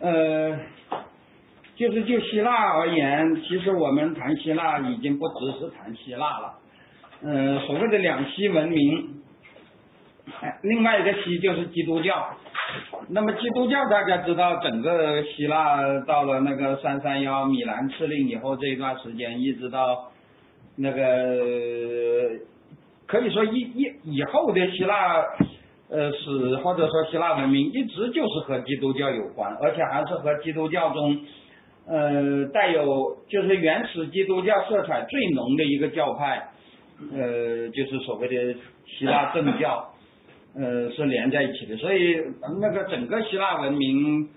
呃，就是就希腊而言，其实我们谈希腊已经不只是谈希腊了。呃，所谓的两希文明，另外一个希就是基督教。那么基督教大家知道，整个希腊到了那个三三幺米兰敕令以后这一段时间，一直到那个可以说一一以后的希腊呃史或者说希腊文明，一直就是和基督教有关，而且还是和基督教中呃带有就是原始基督教色彩最浓的一个教派，呃就是所谓的希腊正教。呃，是连在一起的，所以那个整个希腊文明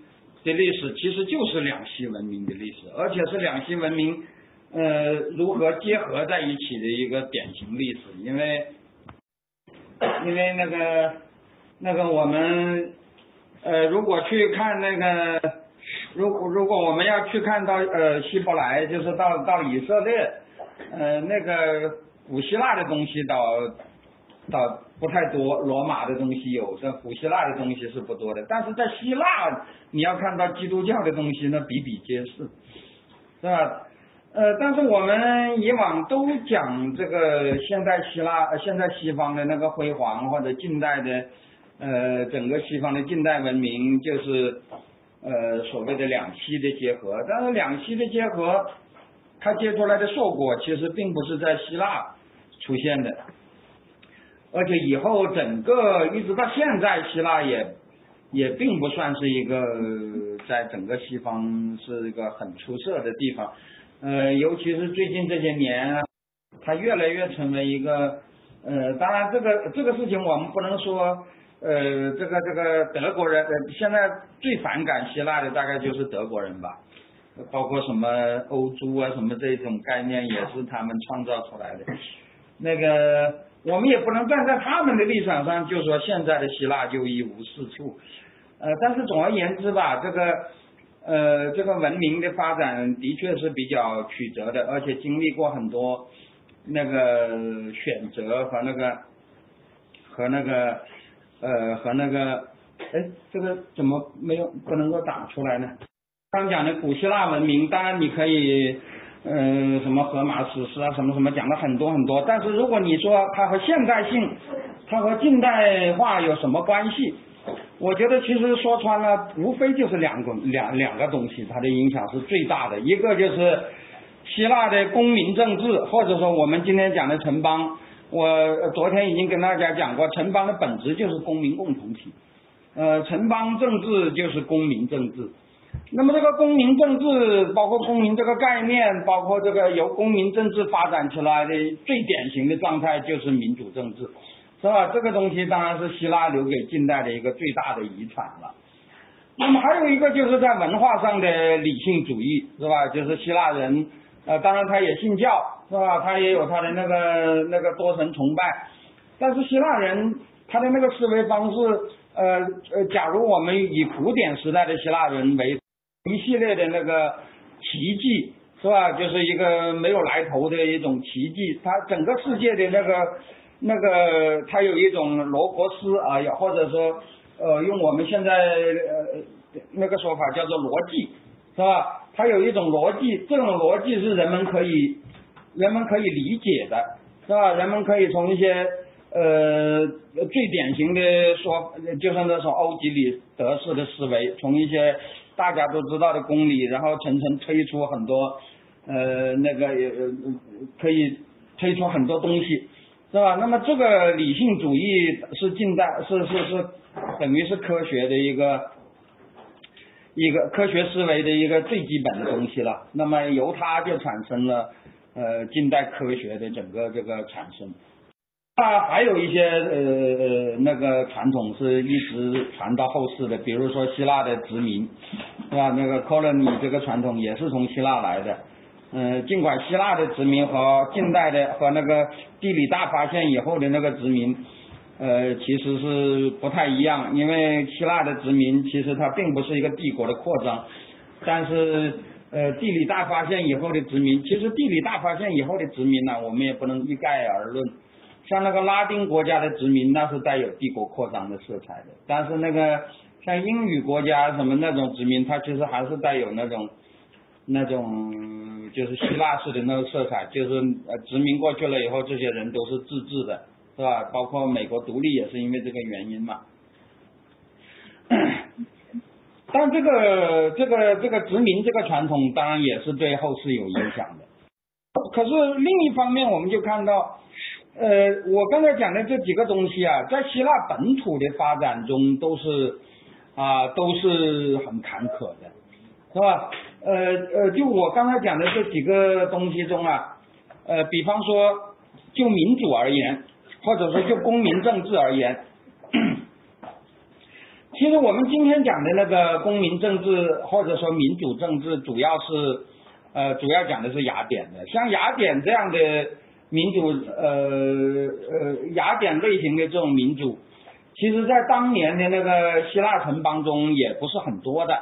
的历史其实就是两希文明的历史，而且是两希文明呃如何结合在一起的一个典型历史。因为因为那个那个我们呃如果去看那个，如果如果我们要去看到呃希伯来，就是到到以色列，呃那个古希腊的东西倒倒。不太多，罗马的东西有，这古希腊的东西是不多的。但是在希腊，你要看到基督教的东西，那比比皆是，是吧？呃，但是我们以往都讲这个现代希腊，现在西方的那个辉煌，或者近代的，呃，整个西方的近代文明，就是呃所谓的两栖的结合。但是两栖的结合，它结出来的硕果，其实并不是在希腊出现的。而且以后整个一直到现在，希腊也也并不算是一个在整个西方是一个很出色的地方，呃，尤其是最近这些年，它越来越成为一个，呃，当然这个这个事情我们不能说，呃，这个这个德国人呃现在最反感希腊的大概就是德国人吧，包括什么欧洲啊什么这种概念也是他们创造出来的，那个。我们也不能站在他们的立场上就说现在的希腊就一无是处，呃，但是总而言之吧，这个呃这个文明的发展的确是比较曲折的，而且经历过很多那个选择和那个和那个呃和那个哎这个怎么没有不能够打出来呢？刚讲的古希腊文明，当然你可以。嗯，什么荷马史诗啊，什么什么讲了很多很多。但是如果你说它和现代性，它和近代化有什么关系？我觉得其实说穿了，无非就是两个两两个东西，它的影响是最大的。一个就是希腊的公民政治，或者说我们今天讲的城邦。我昨天已经跟大家讲过，城邦的本质就是公民共同体。呃，城邦政治就是公民政治。那么这个公民政治，包括公民这个概念，包括这个由公民政治发展出来的最典型的状态就是民主政治，是吧？这个东西当然是希腊留给近代的一个最大的遗产了。那么还有一个就是在文化上的理性主义，是吧？就是希腊人，呃，当然他也信教，是吧？他也有他的那个那个多神崇拜，但是希腊人他的那个思维方式，呃呃，假如我们以古典时代的希腊人为一系列的那个奇迹是吧？就是一个没有来头的一种奇迹。他整个世界的那个那个，他有一种罗伯斯啊，或者说呃，用我们现在呃那个说法叫做逻辑，是吧？它有一种逻辑，这种逻辑是人们可以人们可以理解的，是吧？人们可以从一些呃最典型的说，就是那种欧几里得式的思维，从一些。大家都知道的公理，然后层层推出很多，呃，那个呃可以推出很多东西，是吧？那么这个理性主义是近代是是是等于是科学的一个一个科学思维的一个最基本的东西了。那么由它就产生了呃近代科学的整个这个产生。它还有一些呃呃那个传统是一直传到后世的，比如说希腊的殖民，是吧？那个 colony 这个传统也是从希腊来的。嗯，尽管希腊的殖民和近代的和那个地理大发现以后的那个殖民，呃，其实是不太一样。因为希腊的殖民其实它并不是一个帝国的扩张，但是呃，地理大发现以后的殖民，其实地理大发现以后的殖民呢，我们也不能一概而论。像那个拉丁国家的殖民，那是带有帝国扩张的色彩的。但是那个像英语国家什么那种殖民，它其实还是带有那种那种就是希腊式的那个色彩，就是呃殖民过去了以后，这些人都是自治的，是吧？包括美国独立也是因为这个原因嘛。但这个这个这个殖民这个传统，当然也是对后世有影响的。可是另一方面，我们就看到，呃，我刚才讲的这几个东西啊，在希腊本土的发展中都是啊都是很坎坷的，是吧？呃呃，就我刚才讲的这几个东西中啊，呃，比方说就民主而言，或者说就公民政治而言。其实我们今天讲的那个公民政治或者说民主政治，主要是呃主要讲的是雅典的，像雅典这样的民主呃呃雅典类型的这种民主，其实在当年的那个希腊城邦中也不是很多的，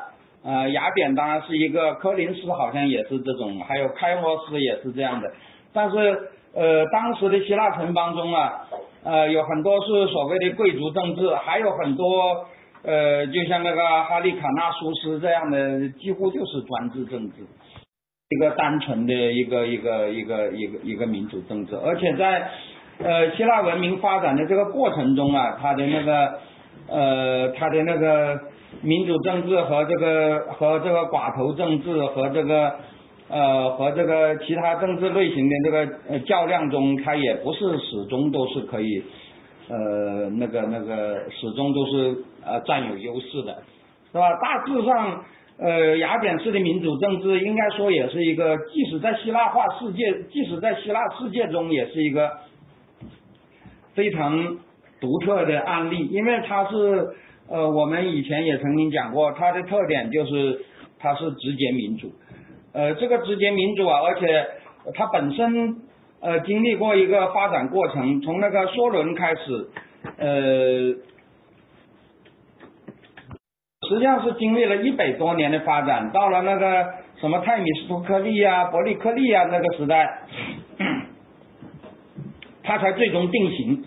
呃雅典当然是一个，科林斯好像也是这种，还有开罗斯也是这样的，但是呃当时的希腊城邦中啊，呃有很多是所谓的贵族政治，还有很多。呃，就像那个哈利卡纳苏斯这样的，几乎就是专制政治，一个单纯的一个一个一个一个一个民主政治，而且在呃希腊文明发展的这个过程中啊，它的那个呃它的那个民主政治和这个和这个寡头政治和这个呃和这个其他政治类型的这个呃较量中，它也不是始终都是可以。呃，那个那个始终都是呃占有优势的，是吧？大致上，呃，雅典式的民主政治应该说也是一个，即使在希腊化世界，即使在希腊世界中，也是一个非常独特的案例，因为它是呃，我们以前也曾经讲过，它的特点就是它是直接民主，呃，这个直接民主啊，而且它本身。呃，经历过一个发展过程，从那个梭伦开始，呃，实际上是经历了一百多年的发展，到了那个什么泰米斯托克利啊、伯利克利啊那个时代，它才最终定型。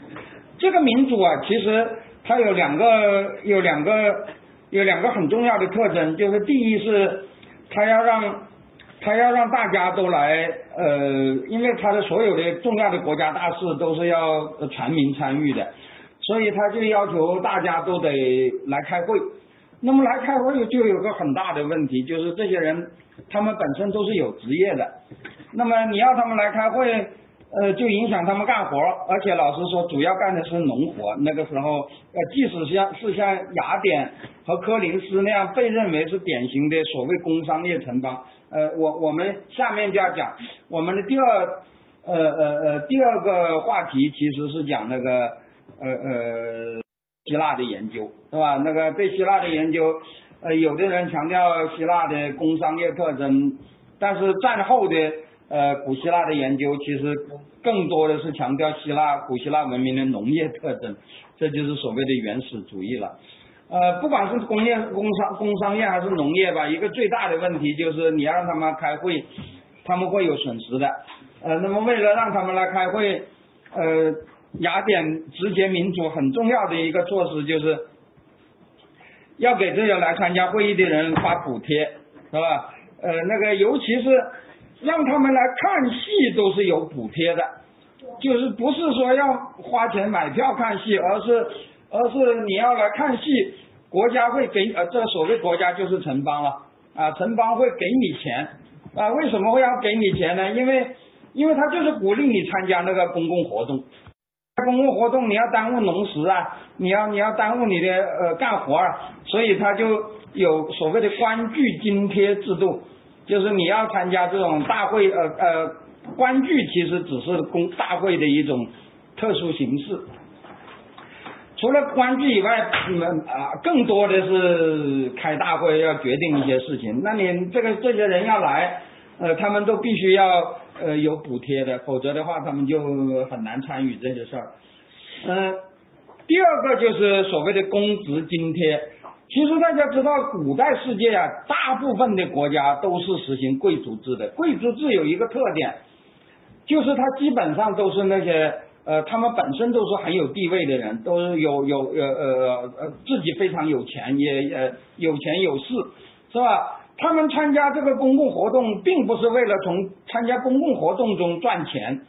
这个民主啊，其实它有两个有两个有两个很重要的特征，就是第一是它要让。他要让大家都来，呃，因为他的所有的重要的国家大事都是要全民参与的，所以他就要求大家都得来开会。那么来开会就有个很大的问题，就是这些人他们本身都是有职业的，那么你要他们来开会。呃，就影响他们干活，而且老师说，主要干的是农活。那个时候，呃，即使像是像雅典和科林斯那样被认为是典型的所谓工商业城邦，呃，我我们下面就要讲我们的第二，呃呃呃，第二个话题其实是讲那个呃呃希腊的研究，是吧？那个对希腊的研究，呃，有的人强调希腊的工商业特征，但是战后的。呃，古希腊的研究其实更多的是强调希腊古希腊文明的农业特征，这就是所谓的原始主义了。呃，不管是工业、工商、工商业还是农业吧，一个最大的问题就是你让他们开会，他们会有损失的。呃，那么为了让他们来开会，呃，雅典直接民主很重要的一个措施就是，要给这些来参加会议的人发补贴，是吧？呃，那个尤其是。让他们来看戏都是有补贴的，就是不是说要花钱买票看戏，而是而是你要来看戏，国家会给呃这个所谓国家就是城邦了啊，城邦会给你钱啊，为什么会要给你钱呢？因为因为他就是鼓励你参加那个公共活动，公共活动你要耽误农时啊，你要你要耽误你的呃干活啊，所以他就有所谓的官具津贴制度。就是你要参加这种大会，呃呃，官剧其实只是公大会的一种特殊形式。除了官剧以外，你们啊，更多的是开大会要决定一些事情。那你这个这些人要来，呃，他们都必须要呃有补贴的，否则的话他们就很难参与这些事儿。嗯，第二个就是所谓的公职津贴。其实大家知道，古代世界啊，大部分的国家都是实行贵族制的。贵族制有一个特点，就是它基本上都是那些呃，他们本身都是很有地位的人，都是有有呃呃呃自己非常有钱，也呃有钱有势，是吧？他们参加这个公共活动，并不是为了从参加公共活动中赚钱，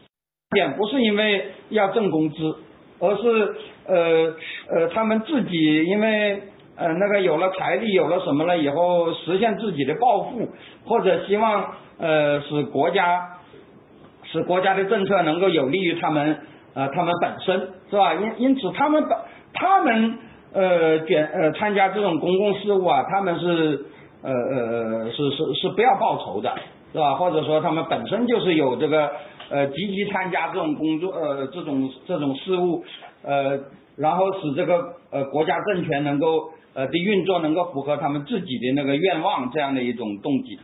也不是因为要挣工资，而是呃呃他们自己因为呃那个有了财力，有了什么了以后，实现自己的抱负，或者希望呃使国家使国家的政策能够有利于他们。啊，他们本身是吧？因因此，他们本他们呃卷呃参加这种公共事务啊，他们是呃呃是是是不要报酬的，是吧？或者说他们本身就是有这个呃积极参加这种工作呃这种这种事务呃，然后使这个呃国家政权能够呃的运作能够符合他们自己的那个愿望这样的一种动机。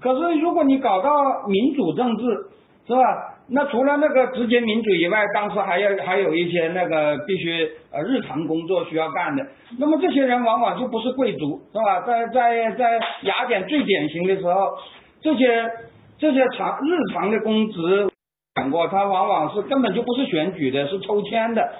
可是如果你搞到民主政治，是吧？那除了那个直接民主以外，当时还要还有一些那个必须呃日常工作需要干的。那么这些人往往就不是贵族，是吧？在在在雅典最典型的时候，这些这些常日常的公职讲过，他往往是根本就不是选举的，是抽签的。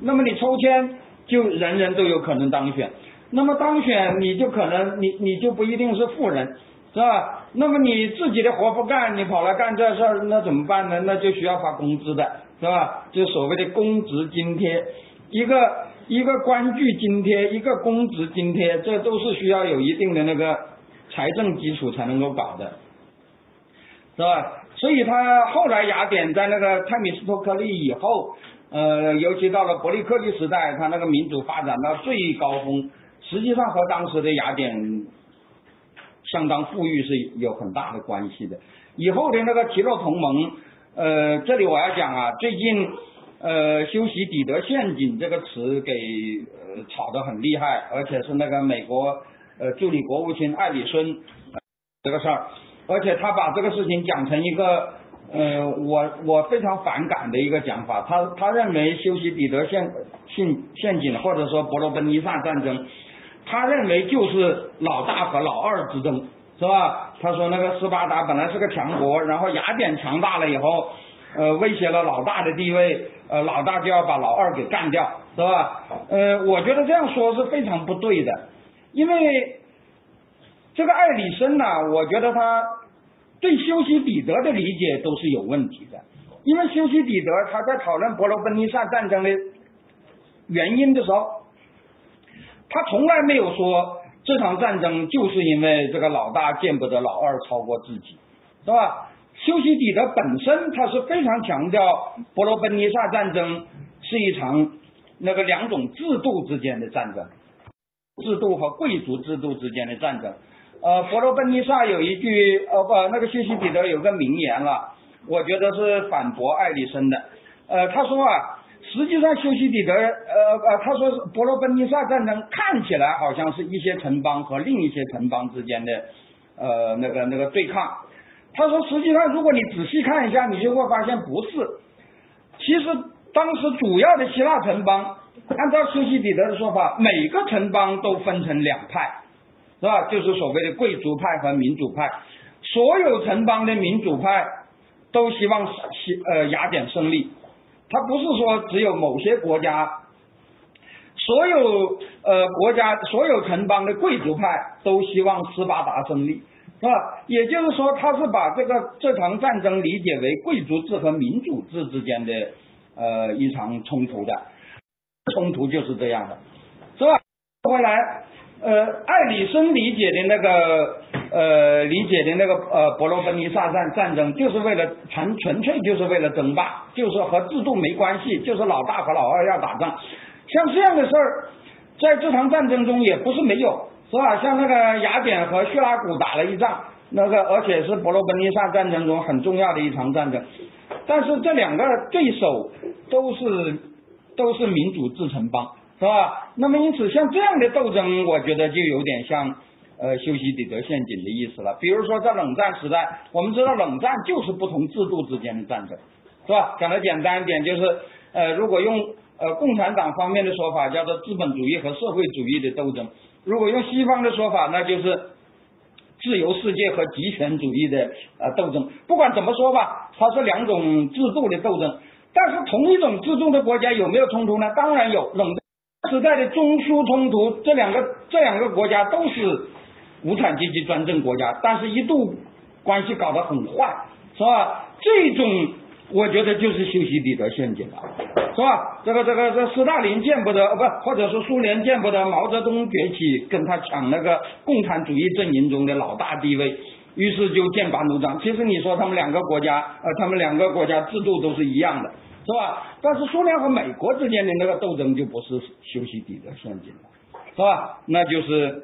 那么你抽签就人人都有可能当选，那么当选你就可能你你就不一定是富人。是吧？那么你自己的活不干，你跑来干这事儿，那怎么办呢？那就需要发工资的，是吧？就所谓的公职津贴，一个一个官具津贴，一个公职津贴，这都是需要有一定的那个财政基础才能够搞的，是吧？所以他后来雅典在那个泰米斯托克利以后，呃，尤其到了伯利克利时代，他那个民主发展到最高峰，实际上和当时的雅典。相当富裕是有很大的关系的。以后的那个提洛同盟，呃，这里我要讲啊，最近呃修习底德陷阱这个词给呃炒得很厉害，而且是那个美国呃助理国务卿艾里森这个事儿，而且他把这个事情讲成一个呃我我非常反感的一个讲法，他他认为修昔底德陷陷陷阱或者说伯罗奔尼撒战争。他认为就是老大和老二之争，是吧？他说那个斯巴达本来是个强国，然后雅典强大了以后，呃，威胁了老大的地位，呃，老大就要把老二给干掉，是吧？呃，我觉得这样说是非常不对的，因为这个艾里森呢，我觉得他对修昔底德的理解都是有问题的，因为修昔底德他在讨论伯罗奔尼撒战争的原因的时候。他从来没有说这场战争就是因为这个老大见不得老二超过自己，是吧？修昔底德本身他是非常强调伯罗奔尼撒战争是一场那个两种制度之间的战争，制度和贵族制度之间的战争。呃，伯罗奔尼撒有一句呃不，那个修昔底德有个名言了，我觉得是反驳爱迪生的。呃，他说啊。实际上，修昔底德，呃呃，他说是伯罗奔尼撒战争看起来好像是一些城邦和另一些城邦之间的呃那个那个对抗。他说，实际上如果你仔细看一下，你就会发现不是。其实当时主要的希腊城邦，按照修昔底德的说法，每个城邦都分成两派，是吧？就是所谓的贵族派和民主派。所有城邦的民主派都希望希呃雅典胜利。他不是说只有某些国家，所有呃国家所有城邦的贵族派都希望斯巴达胜利，是吧？也就是说，他是把这个这场战争理解为贵族制和民主制之间的呃一场冲突的，冲突就是这样的，是吧？回来。呃，爱里森理解的那个呃，理解的那个呃，伯罗奔尼撒战战争，就是为了纯纯粹就是为了争霸，就是和制度没关系，就是老大和老二要打仗。像这样的事儿，在这场战争中也不是没有，是吧？像那个雅典和叙拉古打了一仗，那个而且是伯罗奔尼撒战争中很重要的一场战争，但是这两个对手都是都是民主制城邦。是吧？那么因此，像这样的斗争，我觉得就有点像呃修昔底德陷阱的意思了。比如说，在冷战时代，我们知道冷战就是不同制度之间的战争，是吧？讲的简单一点，就是呃，如果用呃共产党方面的说法，叫做资本主义和社会主义的斗争；如果用西方的说法，那就是自由世界和极权主义的呃斗争。不管怎么说吧，它是两种制度的斗争。但是同一种制度的国家有没有冲突呢？当然有。冷战时代的中苏冲突，这两个这两个国家都是无产阶级专政国家，但是一度关系搞得很坏，是吧？这种我觉得就是修昔底德陷阱了，是吧？这个这个这斯大林见不得，不，或者说苏联见不得毛泽东崛起，跟他抢那个共产主义阵营中的老大地位。于是就剑拔弩张。其实你说他们两个国家，呃，他们两个国家制度都是一样的，是吧？但是苏联和美国之间的那个斗争就不是修昔底德陷阱了，是吧？那就是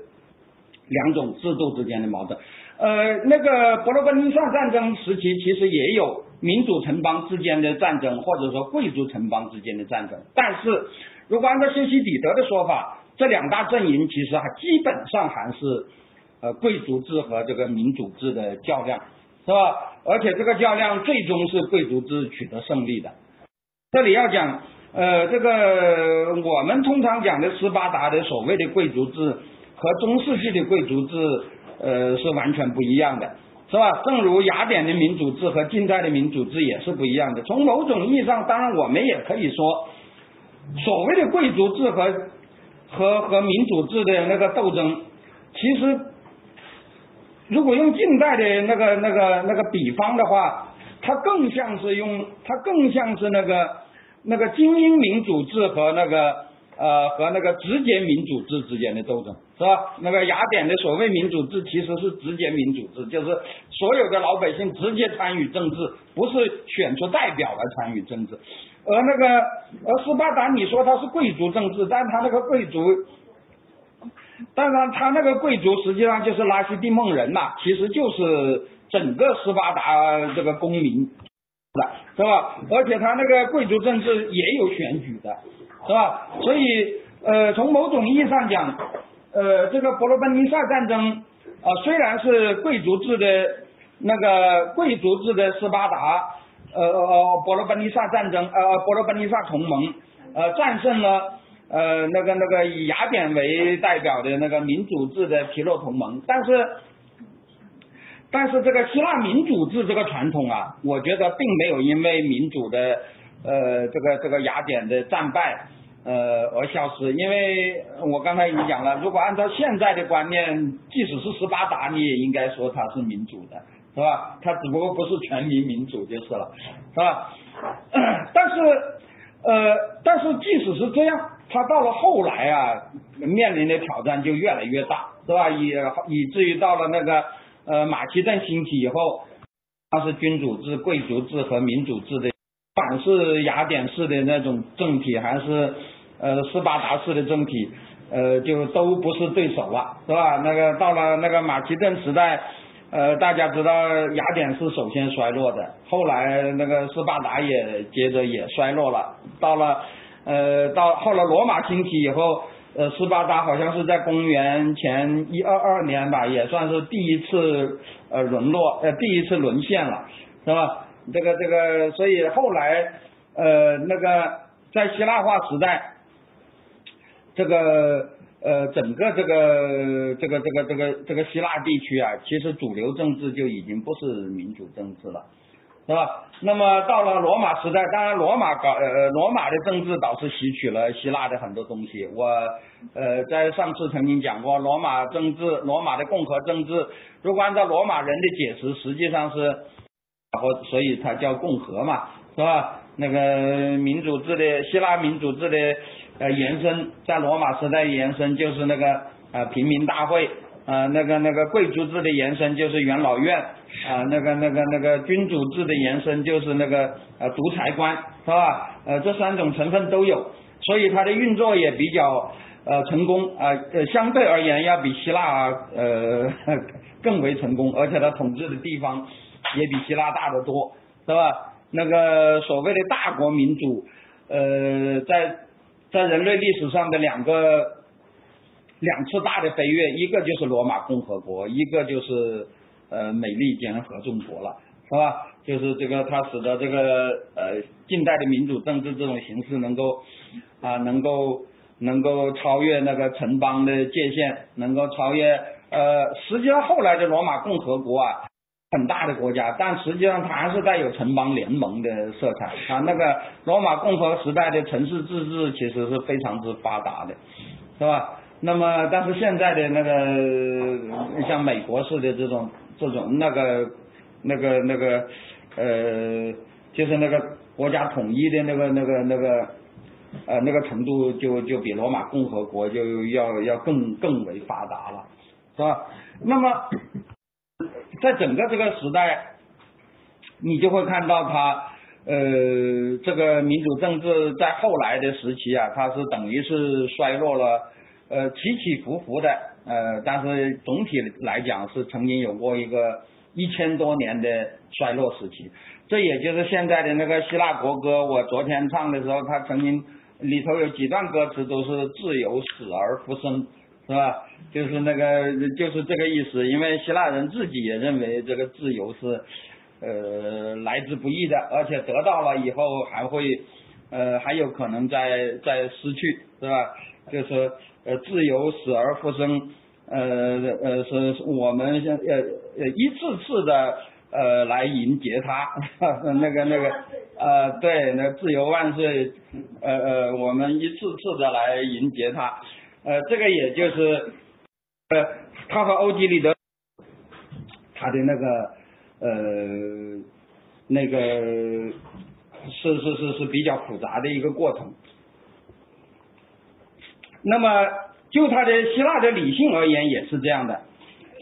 两种制度之间的矛盾。呃，那个伯罗奔尼撒战争时期，其实也有民主城邦之间的战争，或者说贵族城邦之间的战争。但是如果按照修昔底德的说法，这两大阵营其实还基本上还是。呃，贵族制和这个民主制的较量，是吧？而且这个较量最终是贵族制取得胜利的。这里要讲，呃，这个我们通常讲的斯巴达的所谓的贵族制和中世纪的贵族制，呃，是完全不一样的，是吧？正如雅典的民主制和近代的民主制也是不一样的。从某种意义上，当然我们也可以说，所谓的贵族制和和和民主制的那个斗争，其实。如果用近代的那个、那个、那个比方的话，它更像是用，它更像是那个、那个精英民主制和那个呃和那个直接民主制之间的斗争，是吧？那个雅典的所谓民主制其实是直接民主制，就是所有的老百姓直接参与政治，不是选出代表来参与政治。而那个而斯巴达，你说它是贵族政治，但他那个贵族。当然，他那个贵族实际上就是拉西蒂梦人呐，其实就是整个斯巴达这个公民的，是吧？而且他那个贵族政治也有选举的，是吧？所以，呃，从某种意义上讲，呃，这个伯罗奔尼撒战争啊，虽然是贵族制的那个贵族制的斯巴达，呃呃，伯罗奔尼撒战争，呃，伯罗奔尼撒同盟，呃，战胜了。呃，那个那个以雅典为代表的那个民主制的皮洛同盟，但是，但是这个希腊民主制这个传统啊，我觉得并没有因为民主的呃这个这个雅典的战败呃而消失，因为我刚才已经讲了，如果按照现在的观念，即使是斯巴达，你也应该说它是民主的，是吧？它只不过不是全民民主就是了，是吧？但是呃，但是即使是这样。他到了后来啊，面临的挑战就越来越大，是吧？以以至于到了那个呃马其顿兴起以后，它是君主制、贵族制和民主制的，不管是雅典式的那种政体，还是呃斯巴达式的政体，呃就都不是对手了，是吧？那个到了那个马其顿时代，呃大家知道雅典是首先衰落的，后来那个斯巴达也接着也衰落了，到了。呃，到后来罗马兴起以后，呃，斯巴达好像是在公元前一二二年吧，也算是第一次呃沦落，呃，第一次沦陷了，是吧？这个这个，所以后来呃那个在希腊化时代，这个呃整个这个这个这个这个这个希腊地区啊，其实主流政治就已经不是民主政治了。是吧？那么到了罗马时代，当然罗马搞呃罗马的政治倒是吸取了希腊的很多东西。我呃在上次曾经讲过，罗马政治，罗马的共和政治，如果按照罗马人的解释，实际上是，然后所以它叫共和嘛，是吧？那个民主制的希腊民主制的呃延伸，在罗马时代延伸就是那个呃平民大会。啊，那个那个贵族制的延伸就是元老院，啊，那个那个那个君主制的延伸就是那个呃独裁官，是吧？呃，这三种成分都有，所以它的运作也比较呃成功啊，呃相对而言要比希腊呃 更为成功，而且它统治的地方也比希腊大得多，是吧？那个所谓的大国民主，呃，在在人类历史上的两个。两次大的飞跃，一个就是罗马共和国，一个就是呃美利坚合众国了，是吧？就是这个，它使得这个呃近代的民主政治这种形式能够啊能够能够超越那个城邦的界限，能够超越呃实际上后来的罗马共和国啊，很大的国家，但实际上它还是带有城邦联盟的色彩。啊，那个罗马共和时代的城市自治其实是非常之发达的，是吧？那么，但是现在的那个像美国式的这种这种那个那个那个呃，就是那个国家统一的那个那个那个呃那个程度，就就比罗马共和国就要要更更为发达了，是吧？那么，在整个这个时代，你就会看到它呃这个民主政治在后来的时期啊，它是等于是衰落了。呃，起起伏伏的，呃，但是总体来讲是曾经有过一个一千多年的衰落时期。这也就是现在的那个希腊国歌，我昨天唱的时候，它曾经里头有几段歌词都是自由死而复生，是吧？就是那个就是这个意思。因为希腊人自己也认为这个自由是呃来之不易的，而且得到了以后还会呃还有可能再再失去，是吧？就是。呃，自由死而复生，呃呃，是我们现呃呃一次次的呃来迎接他，那个那个呃对，那自由万岁，呃呃，我们一次次的来迎接他，呃，这个也就是呃他和欧几里得他的那个呃那个是是是是比较复杂的一个过程。那么，就他的希腊的理性而言，也是这样的。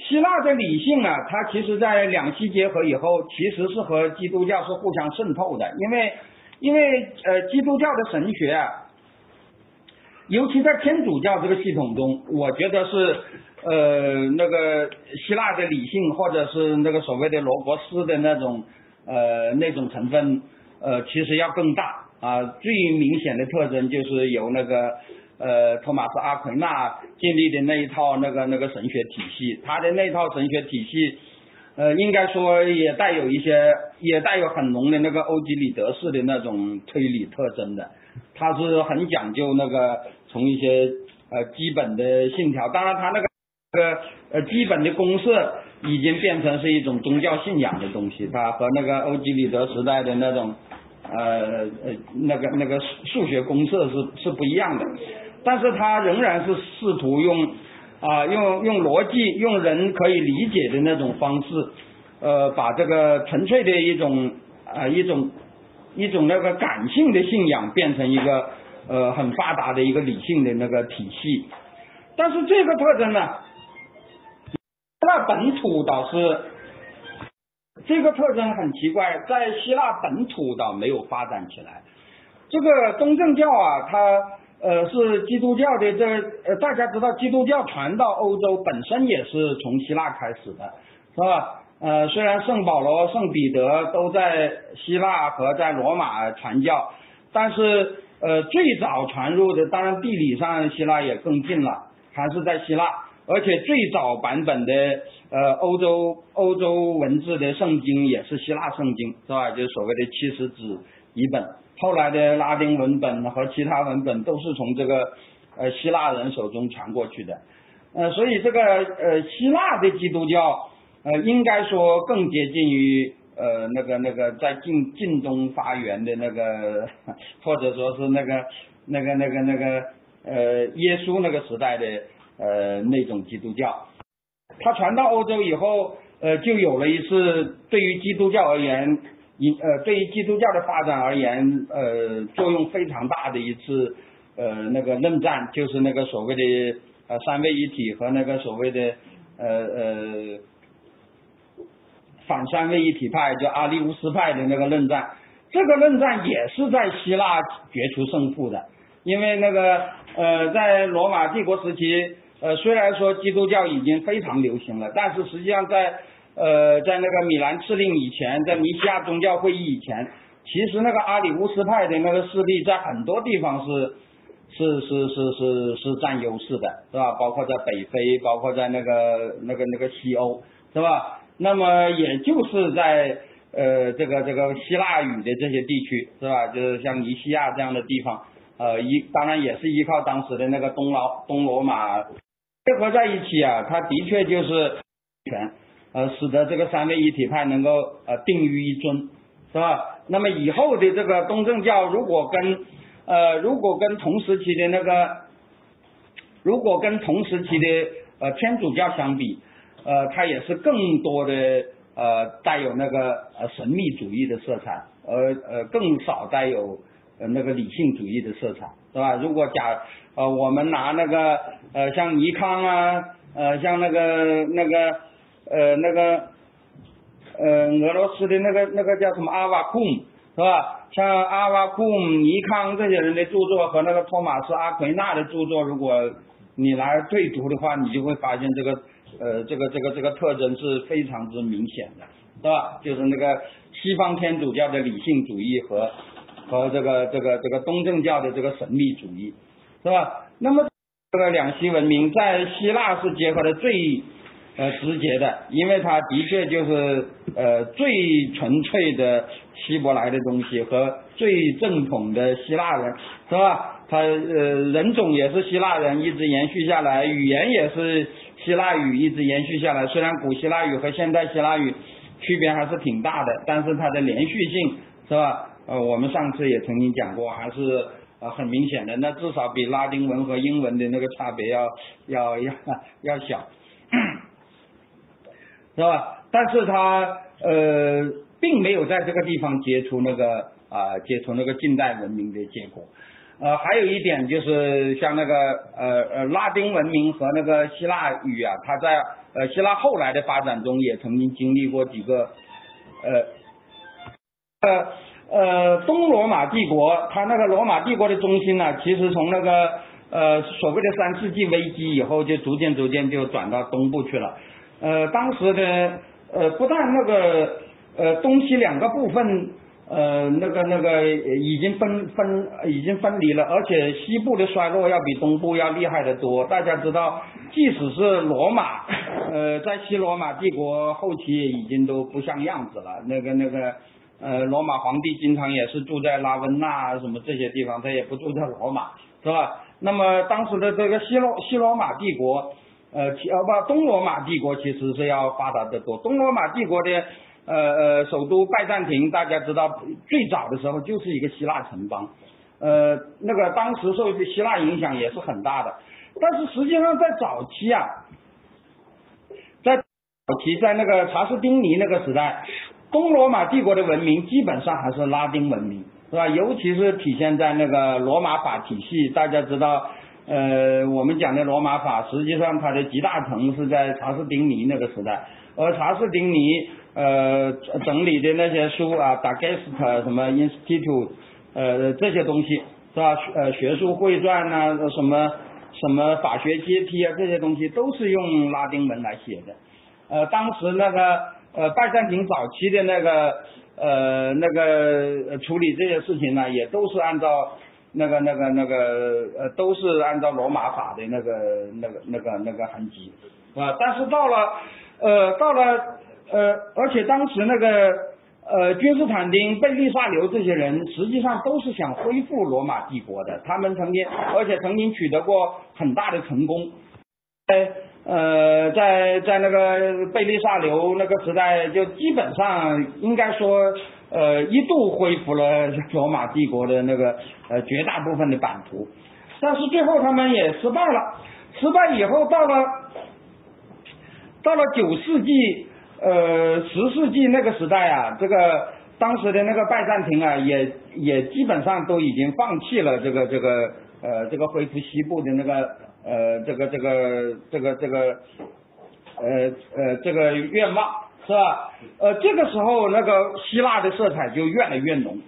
希腊的理性啊，它其实在两栖结合以后，其实是和基督教是互相渗透的。因为，因为呃，基督教的神学啊，尤其在天主教这个系统中，我觉得是呃那个希腊的理性，或者是那个所谓的罗伯斯的那种呃那种成分，呃，其实要更大啊。最明显的特征就是有那个。呃，托马斯阿奎那建立的那一套那个那个神学体系，他的那套神学体系，呃，应该说也带有一些，也带有很浓的那个欧几里得式的那种推理特征的。他是很讲究那个从一些呃基本的信条，当然他那个那个呃基本的公式已经变成是一种宗教信仰的东西，它和那个欧几里得时代的那种呃呃那个那个数学公式是是不一样的。但是他仍然是试图用啊用用逻辑用人可以理解的那种方式，呃把这个纯粹的一种啊一种一种那个感性的信仰变成一个呃很发达的一个理性的那个体系。但是这个特征呢，希腊本土倒是这个特征很奇怪，在希腊本土倒没有发展起来。这个东正教啊，它。呃，是基督教的这呃，大家知道基督教传到欧洲本身也是从希腊开始的，是吧？呃，虽然圣保罗、圣彼得都在希腊和在罗马传教，但是呃，最早传入的，当然地理上希腊也更近了，还是在希腊，而且最早版本的呃欧洲欧洲文字的圣经也是希腊圣经，是吧？就是所谓的七十子译本。后来的拉丁文本和其他文本都是从这个呃希腊人手中传过去的，呃，所以这个呃希腊的基督教呃应该说更接近于呃那个那个在近近东发源的那个，或者说是那个那个那个那个呃耶稣那个时代的呃那种基督教，它传到欧洲以后，呃就有了一次对于基督教而言。一呃，对于基督教的发展而言，呃，作用非常大的一次呃那个论战，就是那个所谓的呃三位一体和那个所谓的呃呃反三位一体派，就阿利乌斯派的那个论战。这个论战也是在希腊决出胜负的，因为那个呃在罗马帝国时期，呃虽然说基督教已经非常流行了，但是实际上在呃，在那个米兰敕令以前，在尼西亚宗教会议以前，其实那个阿里乌斯派的那个势力在很多地方是是是是是是占优势的，是吧？包括在北非，包括在那个那个那个西欧，是吧？那么也就是在呃这个这个希腊语的这些地区，是吧？就是像尼西亚这样的地方，呃，依当然也是依靠当时的那个东老东罗马结合在一起啊，它的确就是权。呃，使得这个三位一体派能够呃定于一尊，是吧？那么以后的这个东正教如果跟呃如果跟同时期的那个如果跟同时期的呃天主教相比，呃，它也是更多的呃带有那个呃神秘主义的色彩，而呃更少带有呃那个理性主义的色彩，是吧？如果假呃我们拿那个呃像尼康啊，呃像那个那个呃那个呃俄罗斯的那个那个叫什么阿瓦库姆，是吧？像阿瓦库姆、尼康这些人的著作和那个托马斯阿奎那的著作，如果你来对读的话，你就会发现这个。呃，这个这个这个特征是非常之明显的，是吧？就是那个西方天主教的理性主义和和这个这个这个东正教的这个神秘主义，是吧？那么这个两栖文明在希腊是结合的最呃直接的，因为它的确就是呃最纯粹的希伯来的东西和最正统的希腊人，是吧？他呃人种也是希腊人，一直延续下来，语言也是。希腊语一直延续下来，虽然古希腊语和现代希腊语区别还是挺大的，但是它的连续性是吧？呃，我们上次也曾经讲过，还是呃很明显的。那至少比拉丁文和英文的那个差别要要要要小，是吧？但是它呃并没有在这个地方结出那个啊结出那个近代文明的结果。呃，还有一点就是像那个呃呃拉丁文明和那个希腊语啊，它在呃希腊后来的发展中也曾经经历过几个呃呃呃东罗马帝国，它那个罗马帝国的中心呢，其实从那个呃所谓的三世纪危机以后，就逐渐逐渐就转到东部去了。呃，当时的呃不但那个呃东西两个部分。呃，那个那个已经分分已经分离了，而且西部的衰落要比东部要厉害得多。大家知道，即使是罗马，呃，在西罗马帝国后期已经都不像样子了。那个那个呃，罗马皇帝经常也是住在拉温纳什么这些地方，他也不住在罗马，是吧？那么当时的这个西罗西罗马帝国，呃，呃不，东罗马帝国其实是要发达得多。东罗马帝国的。呃呃，首都拜占庭，大家知道最早的时候就是一个希腊城邦，呃，那个当时受希腊影响也是很大的，但是实际上在早期啊，在早期在那个查士丁尼那个时代，东罗马帝国的文明基本上还是拉丁文明，是吧？尤其是体现在那个罗马法体系，大家知道，呃，我们讲的罗马法，实际上它的集大成是在查士丁尼那个时代，而查士丁尼。呃，整理的那些书啊，达盖斯特什么 Institute，呃，这些东西是吧？呃，学术汇传呐，什么什么法学阶梯啊，这些东西都是用拉丁文来写的。呃，当时那个呃拜占庭早期的那个呃那个处理这些事情呢，也都是按照那个那个那个呃都是按照罗马法的那个那个那个那个痕迹啊。但是到了呃到了。呃，而且当时那个呃，君士坦丁、贝利萨留这些人，实际上都是想恢复罗马帝国的。他们曾经，而且曾经取得过很大的成功。在呃，在在那个贝利萨留那个时代，就基本上应该说，呃，一度恢复了罗马帝国的那个呃绝大部分的版图。但是最后他们也失败了。失败以后，到了到了九世纪。呃，十世纪那个时代啊，这个当时的那个拜占庭啊，也也基本上都已经放弃了这个这个呃这个恢复西部的那个呃这个这个这个这个呃呃这个愿望是吧？呃这个时候那个希腊的色彩就越来越浓，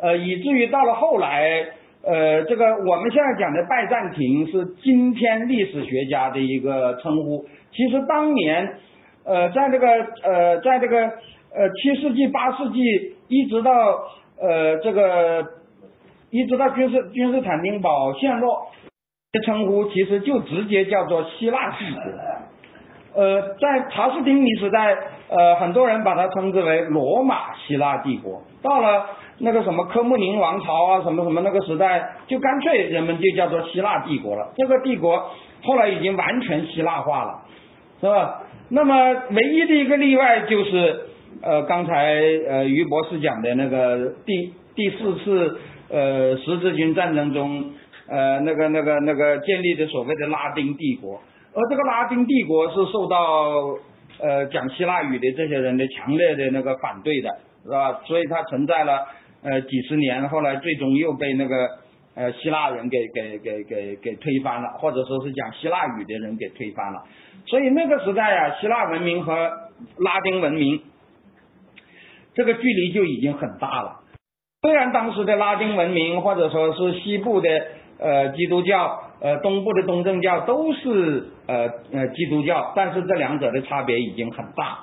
呃以至于到了后来呃这个我们现在讲的拜占庭是今天历史学家的一个称呼，其实当年。呃，在这个呃，在这个呃七世纪八世纪，一直到呃这个，一直到君士君士坦丁堡陷落的称呼，其实就直接叫做希腊帝国。呃，在查士丁尼时代，呃，很多人把它称之为罗马希腊帝国。到了那个什么科穆宁王朝啊，什么什么那个时代，就干脆人们就叫做希腊帝国了。这个帝国后来已经完全希腊化了，是吧？那么唯一的一个例外就是呃刚才呃于博士讲的那个第第四次呃十字军战争中呃那个那个那个建立的所谓的拉丁帝国，而这个拉丁帝国是受到呃讲希腊语的这些人的强烈的那个反对的，是吧？所以它存在了呃几十年，后来最终又被那个呃希腊人给给给给给推翻了，或者说是讲希腊语的人给推翻了。所以那个时代啊，希腊文明和拉丁文明这个距离就已经很大了。虽然当时的拉丁文明或者说是西部的呃基督教，呃东部的东正教都是呃呃基督教，但是这两者的差别已经很大。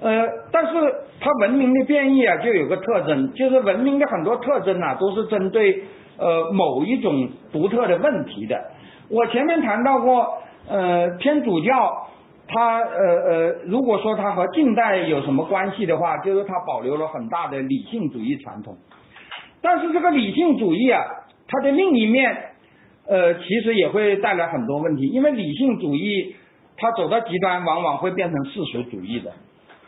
呃，但是它文明的变异啊，就有个特征，就是文明的很多特征啊，都是针对呃某一种独特的问题的。我前面谈到过，呃天主教它呃呃，如果说它和近代有什么关系的话，就是它保留了很大的理性主义传统。但是这个理性主义啊，它的另一面，呃，其实也会带来很多问题，因为理性主义它走到极端，往往会变成世俗主义的，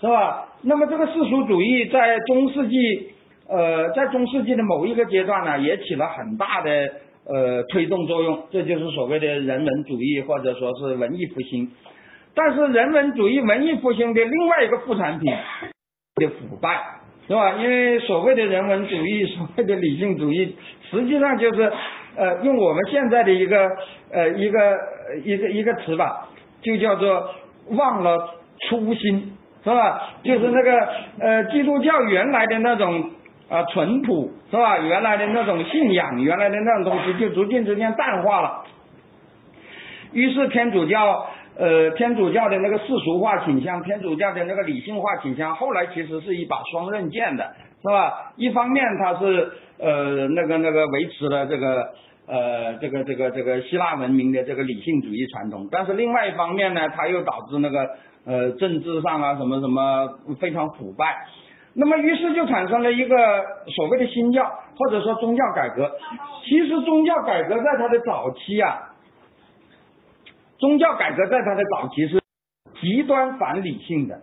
是吧？那么这个世俗主义在中世纪，呃，在中世纪的某一个阶段呢，也起了很大的呃推动作用，这就是所谓的人文主义或者说是文艺复兴。但是人文主义、文艺复兴的另外一个副产品的腐败。是吧？因为所谓的人文主义，所谓的理性主义，实际上就是呃，用我们现在的一个呃一个一个一个词吧，就叫做忘了初心，是吧？就是那个呃基督教原来的那种啊淳朴，是吧？原来的那种信仰，原来的那种东西，就逐渐逐渐淡化了。于是天主教。呃，天主教的那个世俗化倾向，天主教的那个理性化倾向，后来其实是一把双刃剑的，是吧？一方面它是呃那个那个维持了这个呃这个这个这个希腊文明的这个理性主义传统，但是另外一方面呢，它又导致那个呃政治上啊什么什么非常腐败，那么于是就产生了一个所谓的新教或者说宗教改革。其实宗教改革在它的早期啊。宗教改革在它的早期是极端反理性的，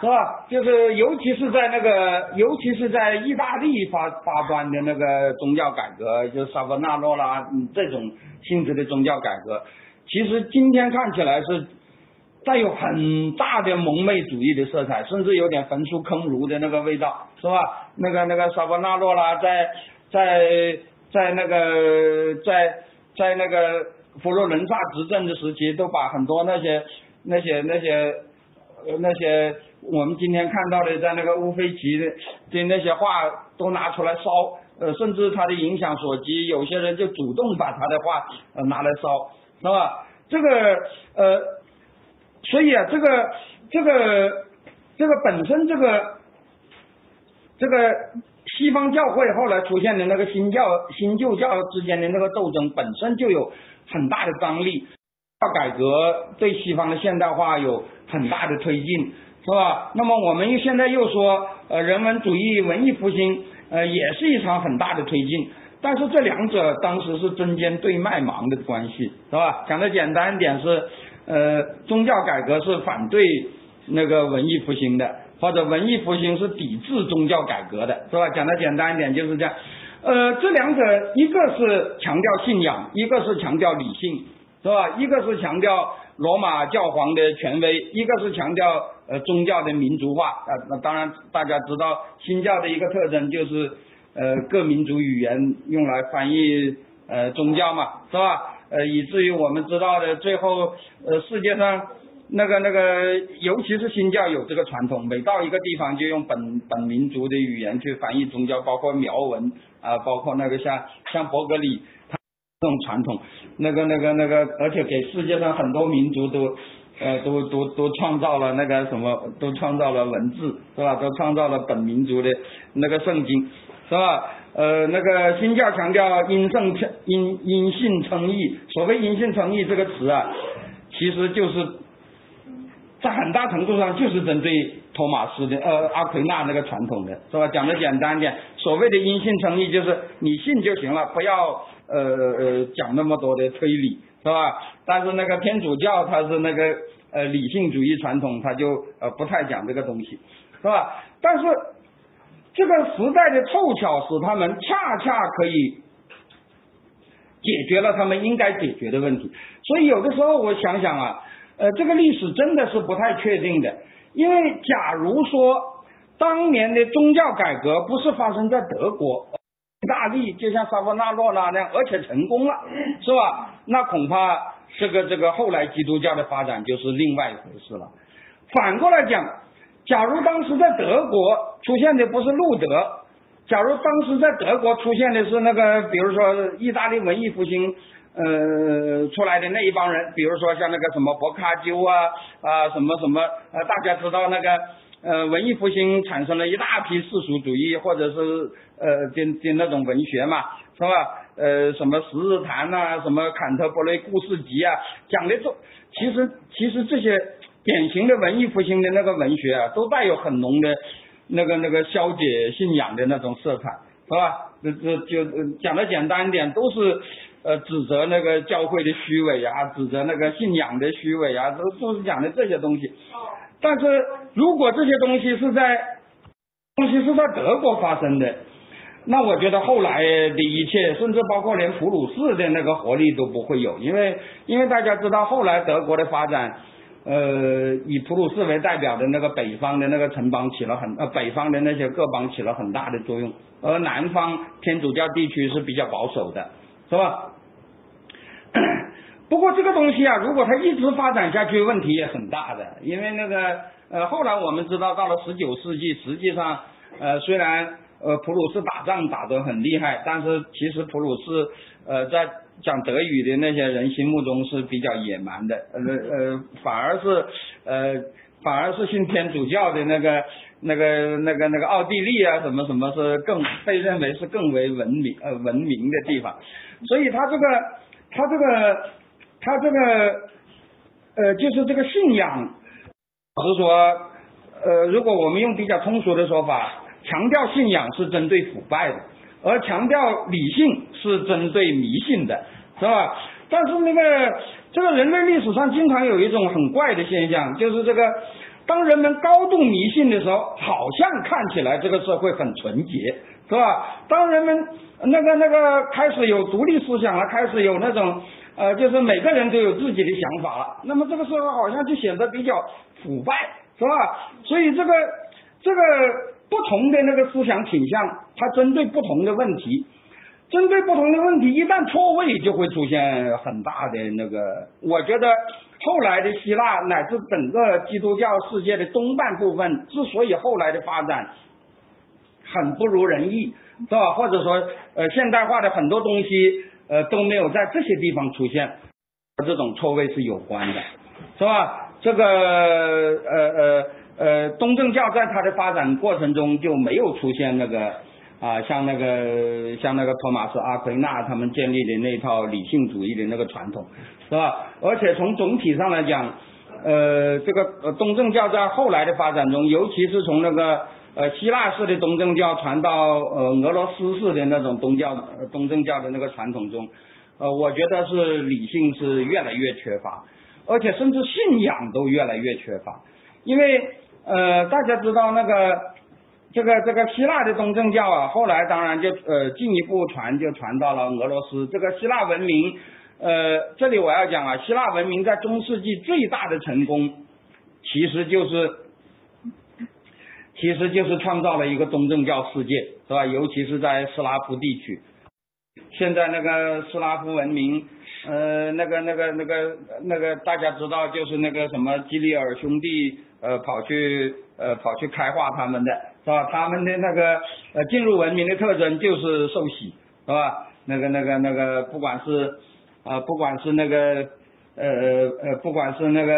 是吧？就是尤其是在那个，尤其是在意大利发发端的那个宗教改革，就萨博纳诺啦这种性质的宗教改革，其实今天看起来是带有很大的蒙昧主义的色彩，甚至有点焚书坑儒的那个味道，是吧？那个那个萨博纳诺啦，在在在那个在在那个。佛罗伦萨执政的时期，都把很多那些那些那些呃那些我们今天看到的，在那个乌菲齐的的那些画都拿出来烧，呃，甚至他的影响所及，有些人就主动把他的画呃拿来烧，是吧？这个呃，所以啊，这个这个这个本身这个这个西方教会后来出现的那个新教新旧教之间的那个斗争，本身就有。很大的张力，要改革对西方的现代化有很大的推进，是吧？那么我们现在又说，呃，人文主义、文艺复兴，呃，也是一场很大的推进。但是这两者当时是针尖对麦芒的关系，是吧？讲的简单一点是，呃，宗教改革是反对那个文艺复兴的，或者文艺复兴是抵制宗教改革的，是吧？讲的简单一点就是这样。呃，这两者一个是强调信仰，一个是强调理性，是吧？一个是强调罗马教皇的权威，一个是强调呃宗教的民族化啊。那当然，大家知道新教的一个特征就是呃各民族语言用来翻译呃宗教嘛，是吧？呃，以至于我们知道的最后呃世界上。那个那个，尤其是新教有这个传统，每到一个地方就用本本民族的语言去翻译宗教，包括苗文啊，包括那个像像伯格里他这种传统，那个那个那个，而且给世界上很多民族都呃都都都创造了那个什么，都创造了文字是吧？都创造了本民族的那个圣经是吧？呃，那个新教强调因圣称因因信称义，所谓因信称义这个词啊，其实就是。在很大程度上就是针对托马斯的呃阿奎那那个传统的是吧？讲的简单点，所谓的因信称义就是你信就行了，不要呃呃讲那么多的推理是吧？但是那个天主教它是那个呃理性主义传统，它就呃不太讲这个东西，是吧？但是这个时代的凑巧使他们恰恰可以解决了他们应该解决的问题，所以有的时候我想想啊，呃，这个历史真的是不太确定的，因为假如说当年的宗教改革不是发生在德国。意大利就像萨夫纳洛那样，而且成功了，是吧？那恐怕这个这个后来基督教的发展就是另外一回事了。反过来讲，假如当时在德国出现的不是路德，假如当时在德国出现的是那个，比如说意大利文艺复兴呃出来的那一帮人，比如说像那个什么博卡鸠啊啊什么什么呃，大家知道那个。呃，文艺复兴产生了一大批世俗主义，或者是呃，的的那种文学嘛，是吧？呃，什么《十日谈》呐，什么《坎特伯雷故事集》啊，讲的这其实其实这些典型的文艺复兴的那个文学啊，都带有很浓的那个那个消解信仰的那种色彩，是吧？这这就讲的简单一点，都是呃指责那个教会的虚伪啊，指责那个信仰的虚伪啊，都都是讲的这些东西。但是如果这些东西是在东西是在德国发生的，那我觉得后来的一切，甚至包括连普鲁士的那个活力都不会有，因为因为大家知道后来德国的发展，呃，以普鲁士为代表的那个北方的那个城邦起了很呃北方的那些各邦起了很大的作用，而南方天主教地区是比较保守的，是吧？不过这个东西啊，如果它一直发展下去，问题也很大的。因为那个呃，后来我们知道，到了十九世纪，实际上呃，虽然呃普鲁士打仗打得很厉害，但是其实普鲁士呃在讲德语的那些人心目中是比较野蛮的，呃呃，反而是呃反而是信天主教的那个那个那个那个奥地利啊什么什么是更被认为是更为文明呃文明的地方，所以他这个他这个。他这个呃，就是这个信仰，是说呃，如果我们用比较通俗的说法，强调信仰是针对腐败的，而强调理性是针对迷信的，是吧？但是那个这个人类历史上经常有一种很怪的现象，就是这个当人们高度迷信的时候，好像看起来这个社会很纯洁，是吧？当人们那个那个开始有独立思想了，开始有那种。呃，就是每个人都有自己的想法了，那么这个时候好像就显得比较腐败，是吧？所以这个这个不同的那个思想倾向，它针对不同的问题，针对不同的问题，一旦错位，就会出现很大的那个。我觉得后来的希腊乃至整个基督教世界的东半部分，之所以后来的发展很不如人意，是吧？或者说，呃，现代化的很多东西。呃，都没有在这些地方出现，这种错位是有关的，是吧？这个呃呃呃，东正教在它的发展过程中就没有出现那个啊，像那个像那个托马斯阿奎那他们建立的那套理性主义的那个传统，是吧？而且从总体上来讲，呃，这个东正教在后来的发展中，尤其是从那个。呃，希腊式的东正教传到呃俄罗斯式的那种东教东正教的那个传统中，呃，我觉得是理性是越来越缺乏，而且甚至信仰都越来越缺乏，因为呃大家知道那个这个这个希腊的东正教啊，后来当然就呃进一步传就传到了俄罗斯，这个希腊文明呃这里我要讲啊，希腊文明在中世纪最大的成功其实就是。其实就是创造了一个东正教世界，是吧？尤其是在斯拉夫地区，现在那个斯拉夫文明，呃，那个、那个、那个、那个，大家知道，就是那个什么基里尔兄弟，呃，跑去呃跑去开化他们的，是吧？他们的那个呃进入文明的特征就是受洗，是吧？那个、那个、那个，不管是啊，不管是那个呃呃，不管是那个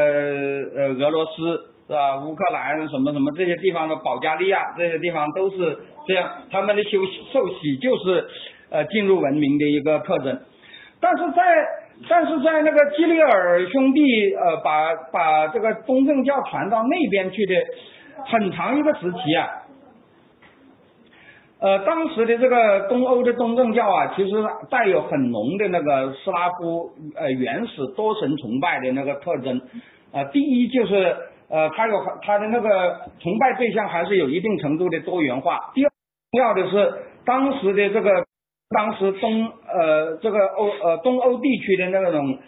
呃俄罗斯。是吧？乌克兰什么什么这些地方的保加利亚这些地方都是这样，他们的修受洗就是呃进入文明的一个特征。但是在但是在那个基里尔兄弟呃把把这个东正教传到那边去的很长一个时期啊，呃，当时的这个东欧的东正教啊，其实带有很浓的那个斯拉夫呃原始多神崇拜的那个特征。呃，第一就是呃，他有他的那个崇拜对象还是有一定程度的多元化。第二，重要的是当时的这个当时东呃这个欧呃东欧地区的那种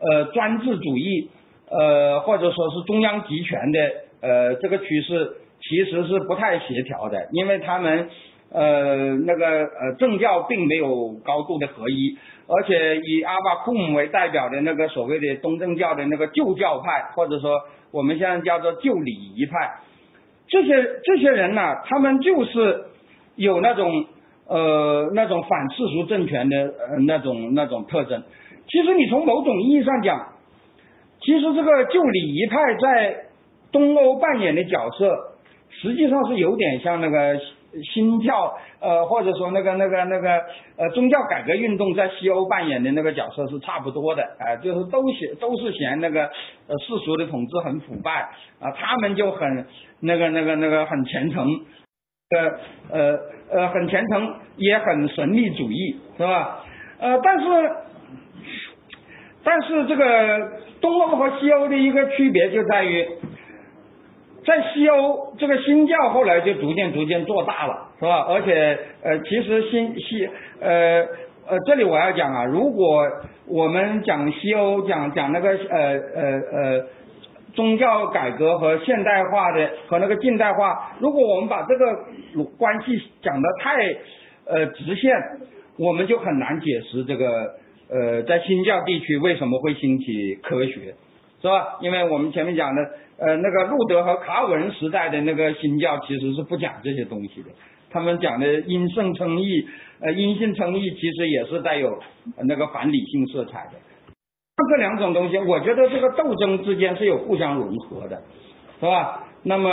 呃专制主义呃或者说是中央集权的呃这个趋势其实是不太协调的，因为他们。呃，那个呃，政教并没有高度的合一，而且以阿巴库姆为代表的那个所谓的东正教的那个旧教派，或者说我们现在叫做旧礼仪派，这些这些人呢，他们就是有那种呃那种反世俗政权的呃那种那种特征。其实你从某种意义上讲，其实这个旧礼仪派在东欧扮演的角色，实际上是有点像那个。新教呃或者说那个那个那个呃宗教改革运动在西欧扮演的那个角色是差不多的啊，就是都嫌都是嫌那个呃世俗的统治很腐败啊，他们就很那个那个那个很虔诚，呃呃呃很虔诚也很神秘主义是吧？呃但是但是这个东欧和西欧的一个区别就在于。在西欧，这个新教后来就逐渐逐渐做大了，是吧？而且，呃，其实新西，呃呃，这里我要讲啊，如果我们讲西欧，讲讲那个呃呃呃宗教改革和现代化的和那个近代化，如果我们把这个关系讲得太呃直线，我们就很难解释这个呃在新教地区为什么会兴起科学，是吧？因为我们前面讲的。呃，那个路德和卡尔文时代的那个新教其实是不讲这些东西的，他们讲的因圣称义，呃，因信称义其实也是带有那个反理性色彩的。这两种东西，我觉得这个斗争之间是有互相融合的，是吧？那么，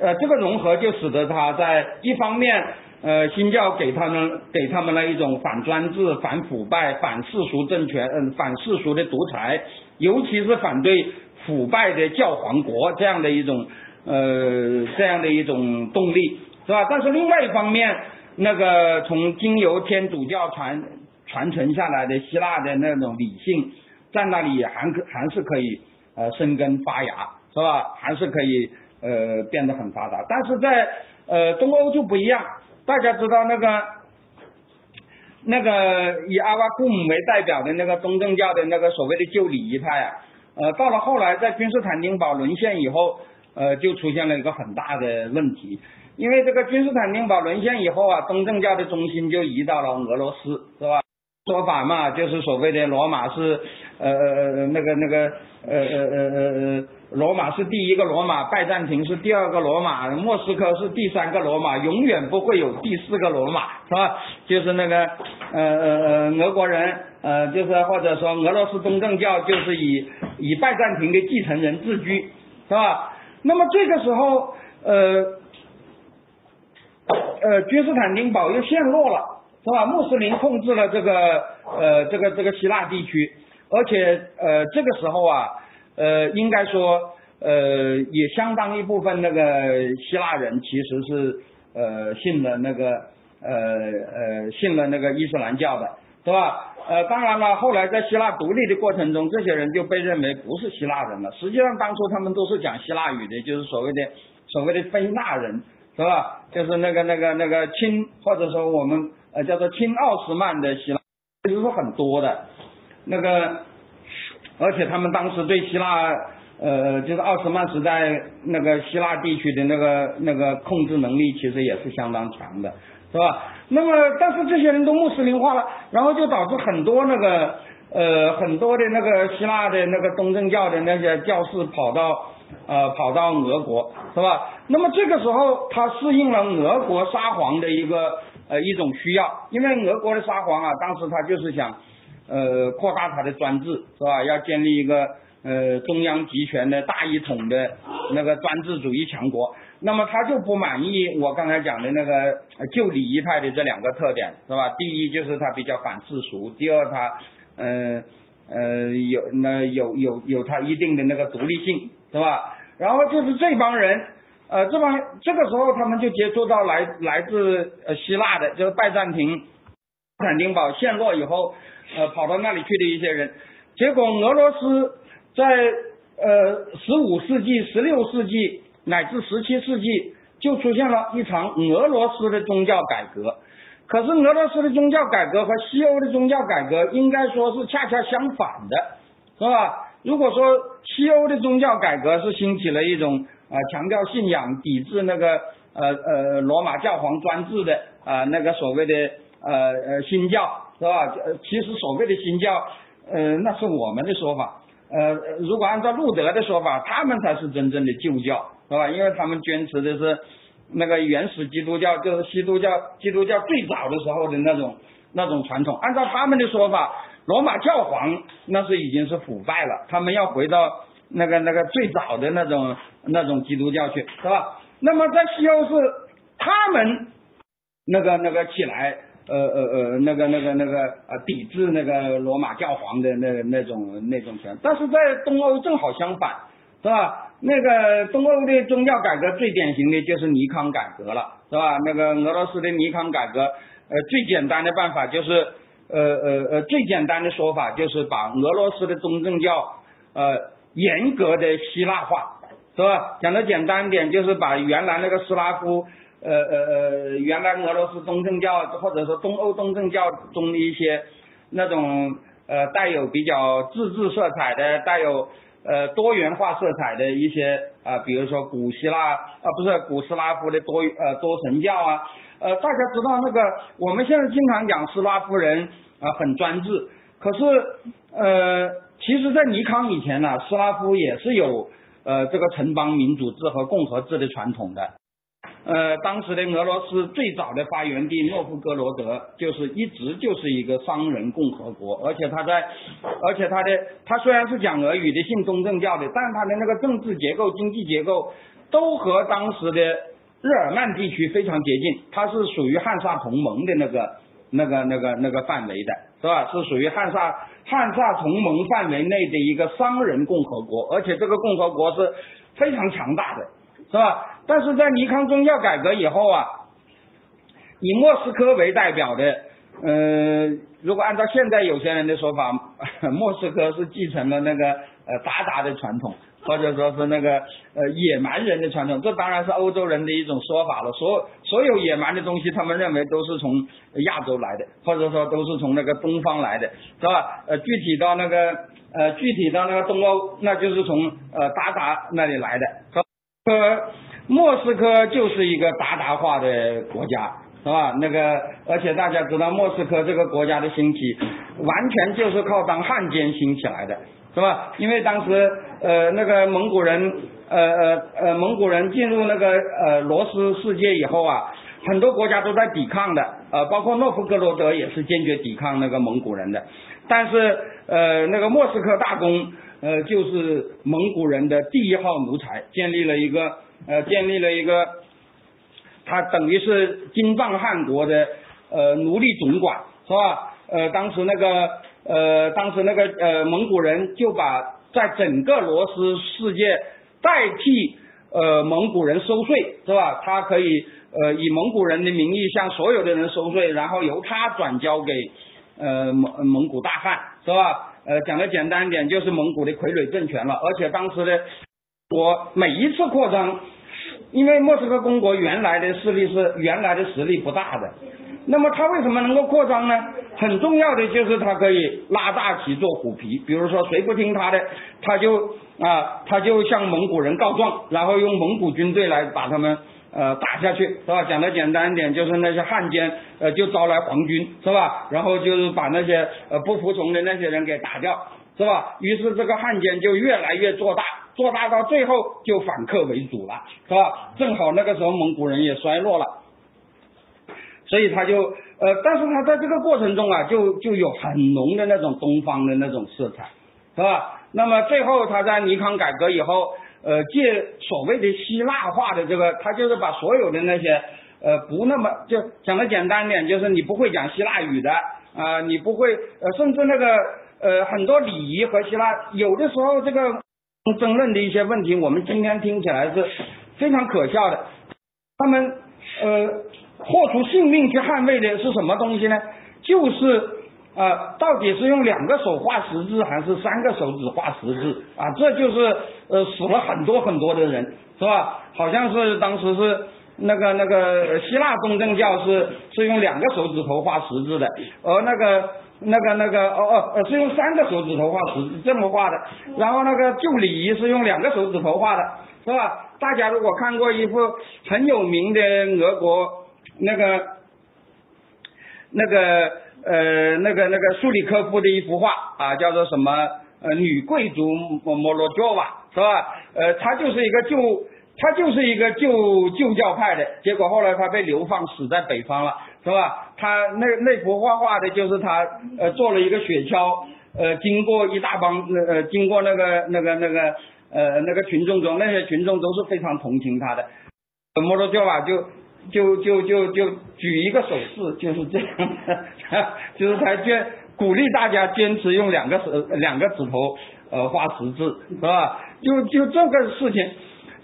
呃，这个融合就使得他在一方面，呃，新教给他们给他们了一种反专制、反腐败、反世俗政权，嗯，反世俗的独裁，尤其是反对。腐败的教皇国这样的一种呃这样的一种动力是吧？但是另外一方面，那个从经由天主教传传承下来的希腊的那种理性，在那里还可还是可以呃生根发芽是吧？还是可以呃变得很发达。但是在呃东欧就不一样，大家知道那个那个以阿瓦库姆为代表的那个东正教的那个所谓的旧礼仪派啊。呃，到了后来，在君士坦丁堡沦陷以后，呃，就出现了一个很大的问题，因为这个君士坦丁堡沦陷以后啊，东正教的中心就移到了俄罗斯，是吧？说法嘛，就是所谓的罗马是，呃呃那个那个，呃呃呃呃呃，罗马是第一个罗马，拜占庭是第二个罗马，莫斯科是第三个罗马，永远不会有第四个罗马，是吧？就是那个，呃呃呃，俄国人，呃，就是或者说俄罗斯东正教就是以以拜占庭的继承人自居，是吧？那么这个时候，呃呃，君士坦丁堡又陷落了。是吧？穆斯林控制了这个呃这个这个希腊地区，而且呃这个时候啊呃应该说呃也相当一部分那个希腊人其实是呃信了那个呃呃信了那个伊斯兰教的，是吧？呃当然了，后来在希腊独立的过程中，这些人就被认为不是希腊人了。实际上当初他们都是讲希腊语的，就是所谓的所谓的非纳人，是吧？就是那个那个那个亲，或者说我们。呃，叫做亲奥斯曼的希腊，其实是很多的，那个，而且他们当时对希腊，呃，就是奥斯曼时代那个希腊地区的那个那个控制能力，其实也是相当强的，是吧？那么，但是这些人都穆斯林化了，然后就导致很多那个，呃，很多的那个希腊的那个东正教的那些教士跑到，呃，跑到俄国，是吧？那么这个时候，他适应了俄国沙皇的一个。呃，一种需要，因为俄国的沙皇啊，当时他就是想，呃，扩大他的专制，是吧？要建立一个呃中央集权的大一统的那个专制主义强国。那么他就不满意我刚才讲的那个旧礼仪派的这两个特点，是吧？第一就是他比较反世俗，第二他，呃呃有那有有有他一定的那个独立性，是吧？然后就是这帮人。呃，这帮这个时候他们就接触到来来自呃希腊的，就是拜占庭、斯坦丁堡陷落以后，呃，跑到那里去的一些人。结果俄罗斯在呃十五世纪、十六世纪乃至十七世纪就出现了一场俄罗斯的宗教改革。可是俄罗斯的宗教改革和西欧的宗教改革应该说是恰恰相反的，是吧？如果说西欧的宗教改革是兴起了一种。啊，强调信仰，抵制那个呃呃罗马教皇专制的啊那个所谓的呃呃新教是吧？呃，其实所谓的新教，呃，那是我们的说法。呃，如果按照路德的说法，他们才是真正的旧教，是吧？因为他们坚持的是那个原始基督教，就是基督教，基督教最早的时候的那种那种传统。按照他们的说法，罗马教皇那是已经是腐败了，他们要回到。那个那个最早的那种那种基督教去是吧？那么在西欧是他们那个那个起来呃呃呃那个那个那个呃抵制那个罗马教皇的那那种那种权，但是在东欧正好相反是吧？那个东欧的宗教改革最典型的就是尼康改革了是吧？那个俄罗斯的尼康改革呃最简单的办法就是呃呃呃最简单的说法就是把俄罗斯的东正教呃。严格的希腊化，是吧？讲的简单点，就是把原来那个斯拉夫，呃呃呃，原来俄罗斯东正教或者说东欧东正教中的一些那种呃带有比较自治色彩的、带有呃多元化色彩的一些啊，比如说古希腊啊，不是古斯拉夫的多呃多神教啊，呃，大家知道那个我们现在经常讲斯拉夫人啊很专制，可是呃。其实，在尼康以前呢，斯拉夫也是有呃这个城邦民主制和共和制的传统的。呃，当时的俄罗斯最早的发源地诺夫哥罗德，就是一直就是一个商人共和国，而且他在，而且他的他虽然是讲俄语的，信东正教的，但他的那个政治结构、经济结构都和当时的日耳曼地区非常接近，它是属于汉萨同盟的那个那个那个那个范围的。是吧？是属于汉萨汉萨同盟范围内的一个商人共和国，而且这个共和国是非常强大的，是吧？但是在尼康宗教改革以后啊，以莫斯科为代表的，呃，如果按照现在有些人的说法，莫斯科是继承了那个呃鞑靼的传统。或者说是那个呃野蛮人的传统，这当然是欧洲人的一种说法了。所所有野蛮的东西，他们认为都是从亚洲来的，或者说都是从那个东方来的，是吧？呃，具体到那个呃具体到那个东欧，那就是从呃鞑靼那里来的。是吧呃，莫斯科就是一个鞑靼化的国家，是吧？那个而且大家知道，莫斯科这个国家的兴起，完全就是靠当汉奸兴起来的。是吧？因为当时呃那个蒙古人呃呃呃蒙古人进入那个呃罗斯世界以后啊，很多国家都在抵抗的，呃包括诺夫哥罗德也是坚决抵抗那个蒙古人的。但是呃那个莫斯科大公呃就是蒙古人的第一号奴才，建立了一个呃建立了一个，他等于是金帐汗国的呃奴隶总管，是吧？呃当时那个。呃，当时那个呃蒙古人就把在整个罗斯世界代替呃蒙古人收税，是吧？他可以呃以蒙古人的名义向所有的人收税，然后由他转交给呃蒙蒙古大汗，是吧？呃讲的简单一点，就是蒙古的傀儡政权了。而且当时的我每一次扩张，因为莫斯科公国原来的势力是原来的实力不大的。那么他为什么能够扩张呢？很重要的就是他可以拉大旗做虎皮，比如说谁不听他的，他就啊他就向蒙古人告状，然后用蒙古军队来把他们呃打下去，是吧？讲的简单一点，就是那些汉奸呃就招来皇军，是吧？然后就是把那些呃不服从的那些人给打掉，是吧？于是这个汉奸就越来越做大，做大到最后就反客为主了，是吧？正好那个时候蒙古人也衰落了。所以他就呃，但是他在这个过程中啊，就就有很浓的那种东方的那种色彩，是吧？那么最后他在尼康改革以后，呃，借所谓的希腊化的这个，他就是把所有的那些呃不那么就讲的简单点，就是你不会讲希腊语的啊，你不会呃，甚至那个呃很多礼仪和希腊有的时候这个争论的一些问题，我们今天听起来是非常可笑的。他们呃豁出性命去捍卫的是什么东西呢？就是呃到底是用两个手画十字还是三个手指画十字啊？这就是呃死了很多很多的人，是吧？好像是当时是那个那个希腊东正教是是用两个手指头画十字的，而那个。那个那个哦哦呃是用三个手指头画十字这么画的，然后那个旧礼仪是用两个手指头画的，是吧？大家如果看过一幅很有名的俄国那个那个呃那个那个苏里科夫的一幅画啊，叫做什么呃女贵族莫莫罗乔娃是吧？呃，他就是一个旧他就是一个旧旧教派的，结果后来他被流放死在北方了。是吧？他那那幅画画的就是他，呃，做了一个雪橇，呃，经过一大帮，呃，经过那个那个那个，呃，那个群众中，那些群众都是非常同情他的。摩托教法就就就就就举一个手势，就是这样的，就是他坚鼓励大家坚持用两个手两个指头，呃，画十字，是吧？就就这个事情。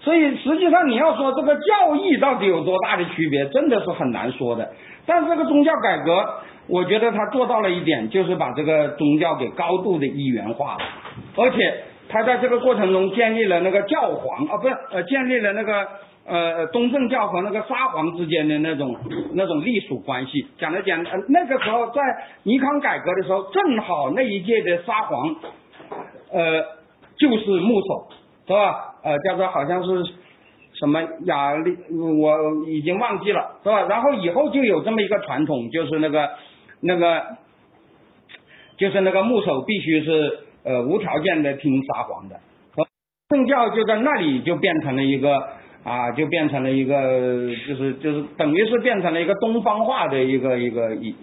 所以实际上你要说这个教义到底有多大的区别，真的是很难说的。但这个宗教改革，我觉得他做到了一点，就是把这个宗教给高度的一元化了，而且他在这个过程中建立了那个教皇啊，不是呃，建立了那个呃东正教和那个沙皇之间的那种那种隶属关系。讲的讲，那个时候在尼康改革的时候，正好那一届的沙皇，呃，就是牧首，是吧？呃，叫做好像是什么雅利，我已经忘记了，是吧？然后以后就有这么一个传统，就是那个那个，就是那个牧首必须是呃无条件的听沙皇的，正教就在那里就变成了一个啊，就变成了一个，就是就是等于是变成了一个东方化的一个一个一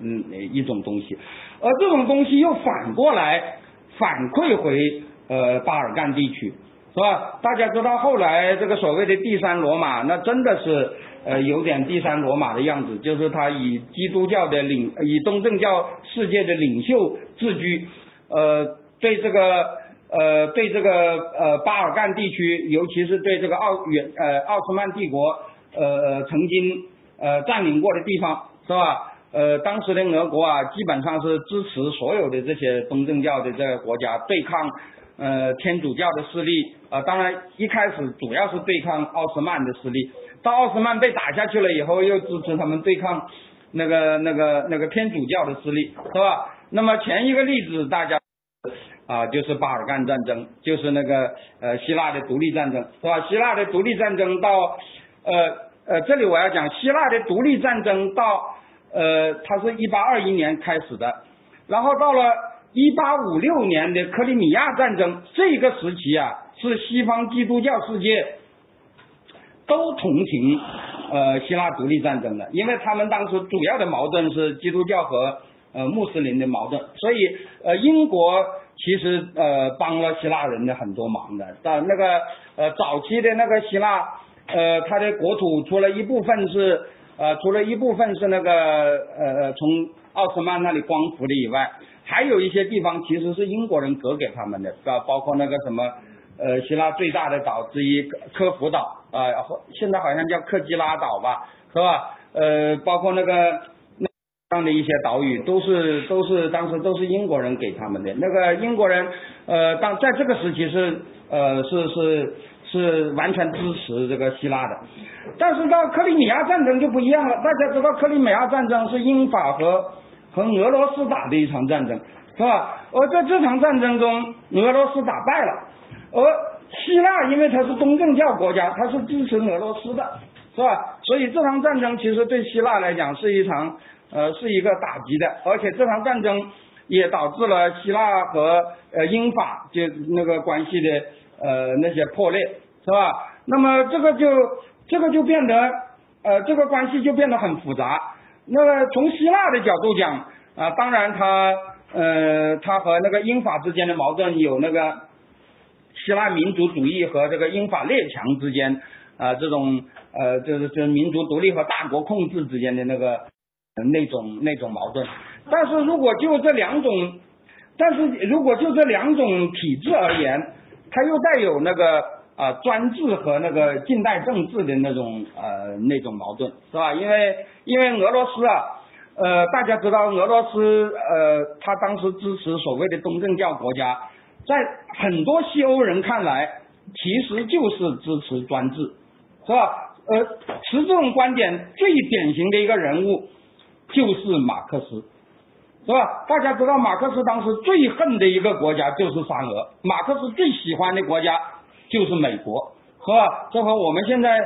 嗯一种东西，而这种东西又反过来反馈回呃巴尔干地区。是吧？大家知道后来这个所谓的第三罗马，那真的是呃有点第三罗马的样子，就是他以基督教的领，以东正教世界的领袖自居，呃，对这个呃对这个呃巴尔干地区，尤其是对这个奥远呃奥斯曼帝国呃曾经呃占领过的地方，是吧？呃，当时的俄国啊，基本上是支持所有的这些东正教的这个国家对抗。呃，天主教的势力啊，当然一开始主要是对抗奥斯曼的势力，到奥斯曼被打下去了以后，又支持他们对抗那个那个那个天主教的势力，是吧？那么前一个例子大家啊，就是巴尔干战争，就是那个呃希腊的独立战争，是吧？希腊的独立战争到呃呃这里我要讲希腊的独立战争到呃它是一八二一年开始的，然后到了。一八五六年的克里米亚战争，这个时期啊，是西方基督教世界都同情呃希腊独立战争的，因为他们当时主要的矛盾是基督教和呃穆斯林的矛盾，所以呃英国其实呃帮了希腊人的很多忙的。但那个呃早期的那个希腊，呃它的国土除了一部分是呃除了一部分是那个呃从奥斯曼那里光复的以外。还有一些地方其实是英国人割给他们的，啊，包括那个什么，呃，希腊最大的岛之一科孚岛，啊，现在好像叫克基拉岛吧，是吧？呃，包括那个那样的一些岛屿，都是都是当时都是英国人给他们的。那个英国人，呃，当在这个时期是，呃，是是是完全支持这个希腊的。但是到克里米亚战争就不一样了，大家知道克里米亚战争是英法和。和俄罗斯打的一场战争，是吧？而在这场战争中，俄罗斯打败了，而希腊因为它是东正教国家，它是支持俄罗斯的，是吧？所以这场战争其实对希腊来讲是一场，呃，是一个打击的，而且这场战争也导致了希腊和呃英法就那个关系的呃那些破裂，是吧？那么这个就这个就变得呃这个关系就变得很复杂。那么从希腊的角度讲啊，当然他呃他和那个英法之间的矛盾有那个希腊民族主义和这个英法列强之间啊这种呃就是就是民族独立和大国控制之间的那个那种那种矛盾。但是如果就这两种，但是如果就这两种体制而言，它又带有那个啊专制和那个近代政治的那种呃那种矛盾，是吧？因为因为俄罗斯啊，呃大家知道俄罗斯呃他当时支持所谓的东正教国家，在很多西欧人看来，其实就是支持专制，是吧？呃，持这种观点最典型的一个人物就是马克思。是吧？大家知道马克思当时最恨的一个国家就是沙俄，马克思最喜欢的国家就是美国，是吧？这和我们现在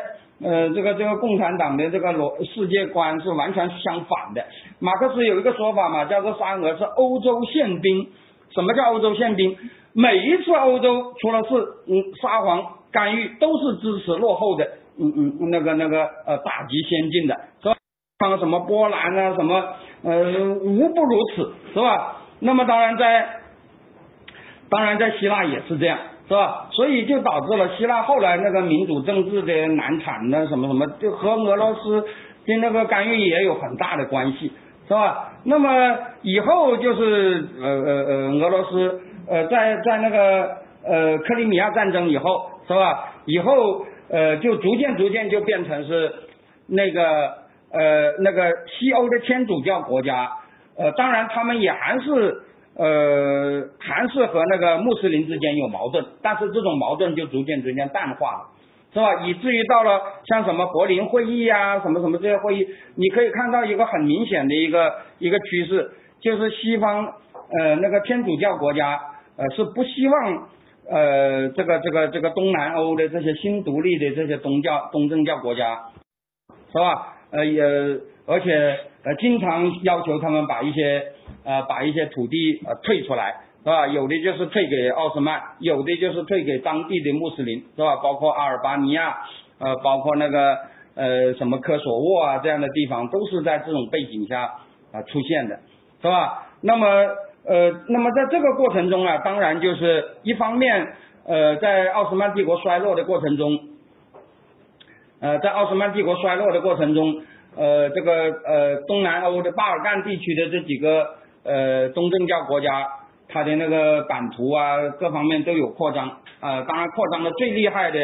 呃这个这个共产党的这个逻世界观是完全相反的。马克思有一个说法嘛，叫做沙俄是欧洲宪兵。什么叫欧洲宪兵？每一次欧洲出了事，嗯，沙皇干预都是支持落后的，嗯嗯，那个那个呃打击先进的，是吧？像什么波兰啊，什么呃，无不如此，是吧？那么当然在，当然在希腊也是这样，是吧？所以就导致了希腊后来那个民主政治的难产呢什么什么，就和俄罗斯的那个干预也有很大的关系，是吧？那么以后就是呃呃呃，俄罗斯呃在在那个呃克里米亚战争以后，是吧？以后呃就逐渐逐渐就变成是那个。呃，那个西欧的天主教国家，呃，当然他们也还是呃，还是和那个穆斯林之间有矛盾，但是这种矛盾就逐渐逐渐淡化了，是吧？以至于到了像什么柏林会议啊，什么什么这些会议，你可以看到一个很明显的一个一个趋势，就是西方呃那个天主教国家呃是不希望呃这个这个这个东南欧的这些新独立的这些宗教东正教国家，是吧？呃也，而且呃经常要求他们把一些呃把一些土地呃退出来，是吧？有的就是退给奥斯曼，有的就是退给当地的穆斯林，是吧？包括阿尔巴尼亚，呃，包括那个呃什么科索沃啊这样的地方，都是在这种背景下啊出现的，是吧？那么呃那么在这个过程中啊，当然就是一方面呃在奥斯曼帝国衰落的过程中。呃，在奥斯曼帝国衰落的过程中，呃，这个呃东南欧的巴尔干地区的这几个呃东正教国家，它的那个版图啊各方面都有扩张啊，当然扩张的最厉害的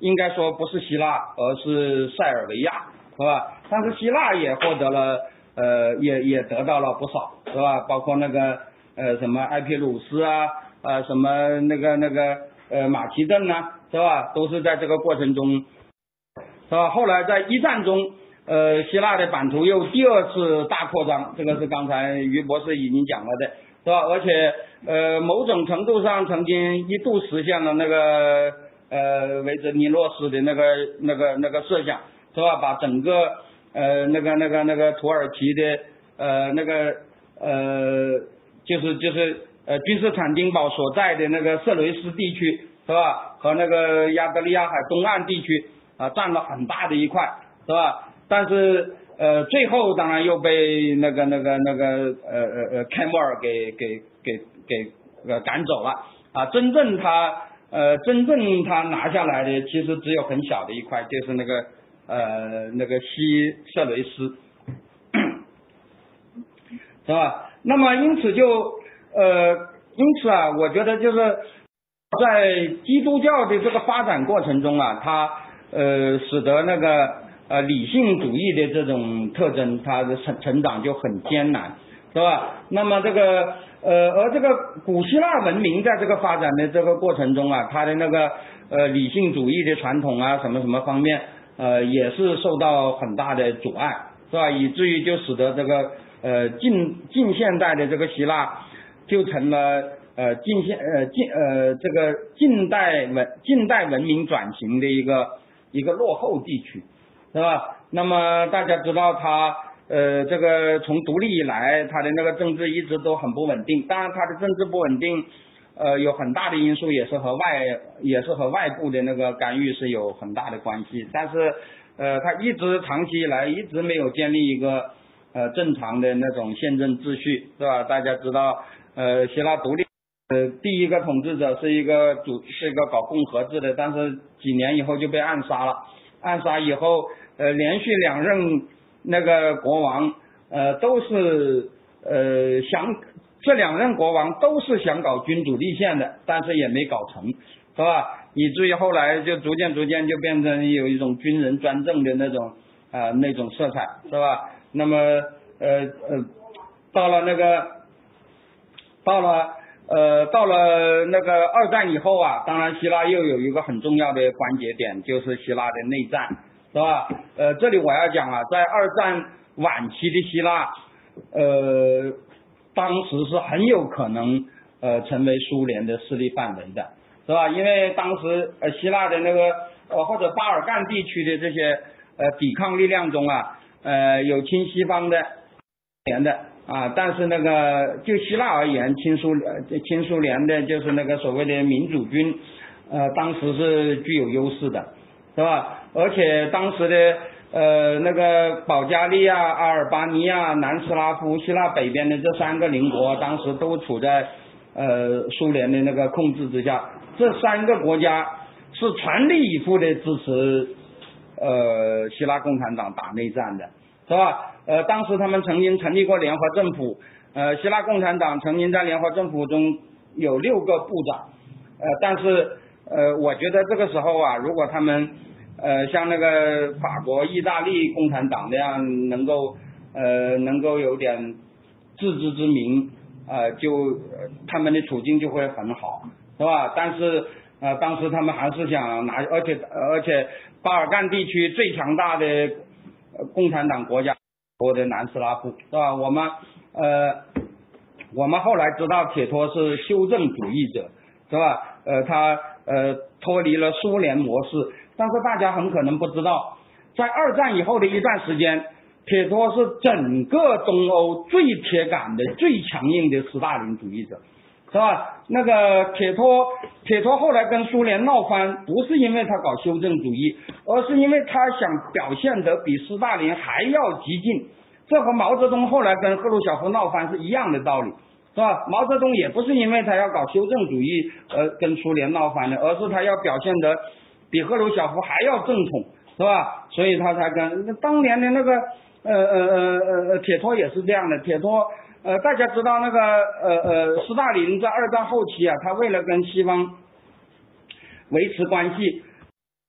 应该说不是希腊，而是塞尔维亚，是吧？但是希腊也获得了呃也也得到了不少，是吧？包括那个呃什么埃皮鲁斯啊，呃什么那个那个呃马其顿呐，是吧？都是在这个过程中。是吧？后来在一战中，呃，希腊的版图又第二次大扩张，这个是刚才于博士已经讲了的，是吧？而且，呃，某种程度上曾经一度实现了那个呃维泽尼诺斯的那个那个那个设想，是吧？把整个呃那个那个那个土耳其的呃那个呃就是就是呃君士坦丁堡所在的那个色雷斯地区，是吧？和那个亚得里亚海东岸地区。啊，占了很大的一块，是吧？但是呃，最后当然又被那个那个那个呃呃呃开莫尔给给给给呃赶走了啊。真正他呃真正他拿下来的其实只有很小的一块，就是那个呃那个西色雷斯，是吧？那么因此就呃因此啊，我觉得就是在基督教的这个发展过程中啊，它。呃，使得那个呃理性主义的这种特征，它的成成长就很艰难，是吧？那么这个呃，而这个古希腊文明在这个发展的这个过程中啊，它的那个呃理性主义的传统啊，什么什么方面，呃，也是受到很大的阻碍，是吧？以至于就使得这个呃近近现代的这个希腊就成了呃近现呃近呃这个近代文近代文明转型的一个。一个落后地区，是吧？那么大家知道，它呃，这个从独立以来，它的那个政治一直都很不稳定。当然，它的政治不稳定，呃，有很大的因素，也是和外，也是和外部的那个干预是有很大的关系。但是，呃，它一直长期以来一直没有建立一个呃正常的那种宪政秩序，是吧？大家知道，呃，希腊独立。呃，第一个统治者是一个主，是一个搞共和制的，但是几年以后就被暗杀了。暗杀以后，呃，连续两任那个国王，呃，都是呃想这两任国王都是想搞君主立宪的，但是也没搞成，是吧？以至于后来就逐渐逐渐就变成有一种军人专政的那种啊那种色彩，是吧？那么呃呃，到了那个到了呃到了那个二战以后啊，当然希腊又有一个很重要的关节点，就是希腊的内战，是吧？呃，这里我要讲啊，在二战晚期的希腊，呃，当时是很有可能呃成为苏联的势力范围的。是吧？因为当时呃希腊的那个呃或者巴尔干地区的这些呃抵抗力量中啊，呃有亲西方的联的啊，但是那个就希腊而言，亲苏呃亲苏联的就是那个所谓的民主军，呃当时是具有优势的，是吧？而且当时的呃那个保加利亚、阿尔巴尼亚、南斯拉夫、希腊北边的这三个邻国，当时都处在呃苏联的那个控制之下。这三个国家是全力以赴的支持呃希腊共产党打内战的，是吧？呃，当时他们曾经成立过联合政府，呃，希腊共产党曾经在联合政府中有六个部长，呃，但是呃，我觉得这个时候啊，如果他们呃像那个法国、意大利共产党那样能够呃能够有点自知之明，呃，就他们的处境就会很好。是吧？但是呃，当时他们还是想拿，而且而且巴尔干地区最强大的共产党国家，我的南斯拉夫，是吧？我们呃，我们后来知道铁托是修正主义者，是吧？呃，他呃脱离了苏联模式，但是大家很可能不知道，在二战以后的一段时间，铁托是整个东欧最铁杆的、最强硬的斯大林主义者。是吧？那个铁托，铁托后来跟苏联闹翻，不是因为他搞修正主义，而是因为他想表现得比斯大林还要激进。这和毛泽东后来跟赫鲁晓夫闹翻是一样的道理，是吧？毛泽东也不是因为他要搞修正主义而跟苏联闹翻的，而是他要表现得比赫鲁晓夫还要正统，是吧？所以他才跟当年的那个呃呃呃呃铁托也是这样的，铁托。呃，大家知道那个呃呃，斯大林在二战后期啊，他为了跟西方维持关系，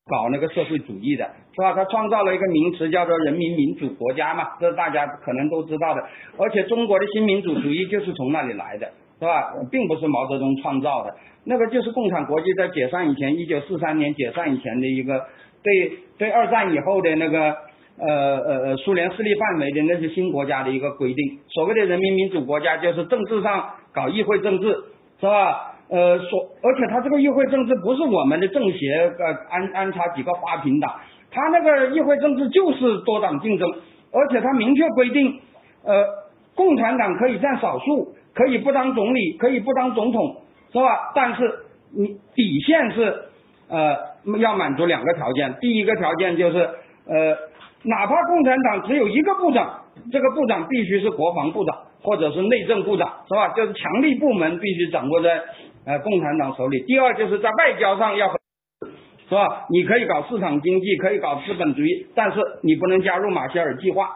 搞那个社会主义的，是吧？他创造了一个名词叫做人民民主国家嘛，这大家可能都知道的。而且中国的新民主主义就是从那里来的，是吧？并不是毛泽东创造的，那个就是共产国际在解散以前，一九四三年解散以前的一个对对二战以后的那个。呃呃呃，苏联势力范围的那些新国家的一个规定，所谓的人民民主国家就是政治上搞议会政治，是吧？呃，所而且他这个议会政治不是我们的政协呃安安插几个花瓶党，他那个议会政治就是多党竞争，而且他明确规定，呃，共产党可以占少数，可以不当总理，可以不当总统，是吧？但是你底线是呃要满足两个条件，第一个条件就是呃。哪怕共产党只有一个部长，这个部长必须是国防部长或者是内政部长，是吧？就是强力部门必须掌握在呃共产党手里。第二就是在外交上要，是吧？你可以搞市场经济，可以搞资本主义，但是你不能加入马歇尔计划，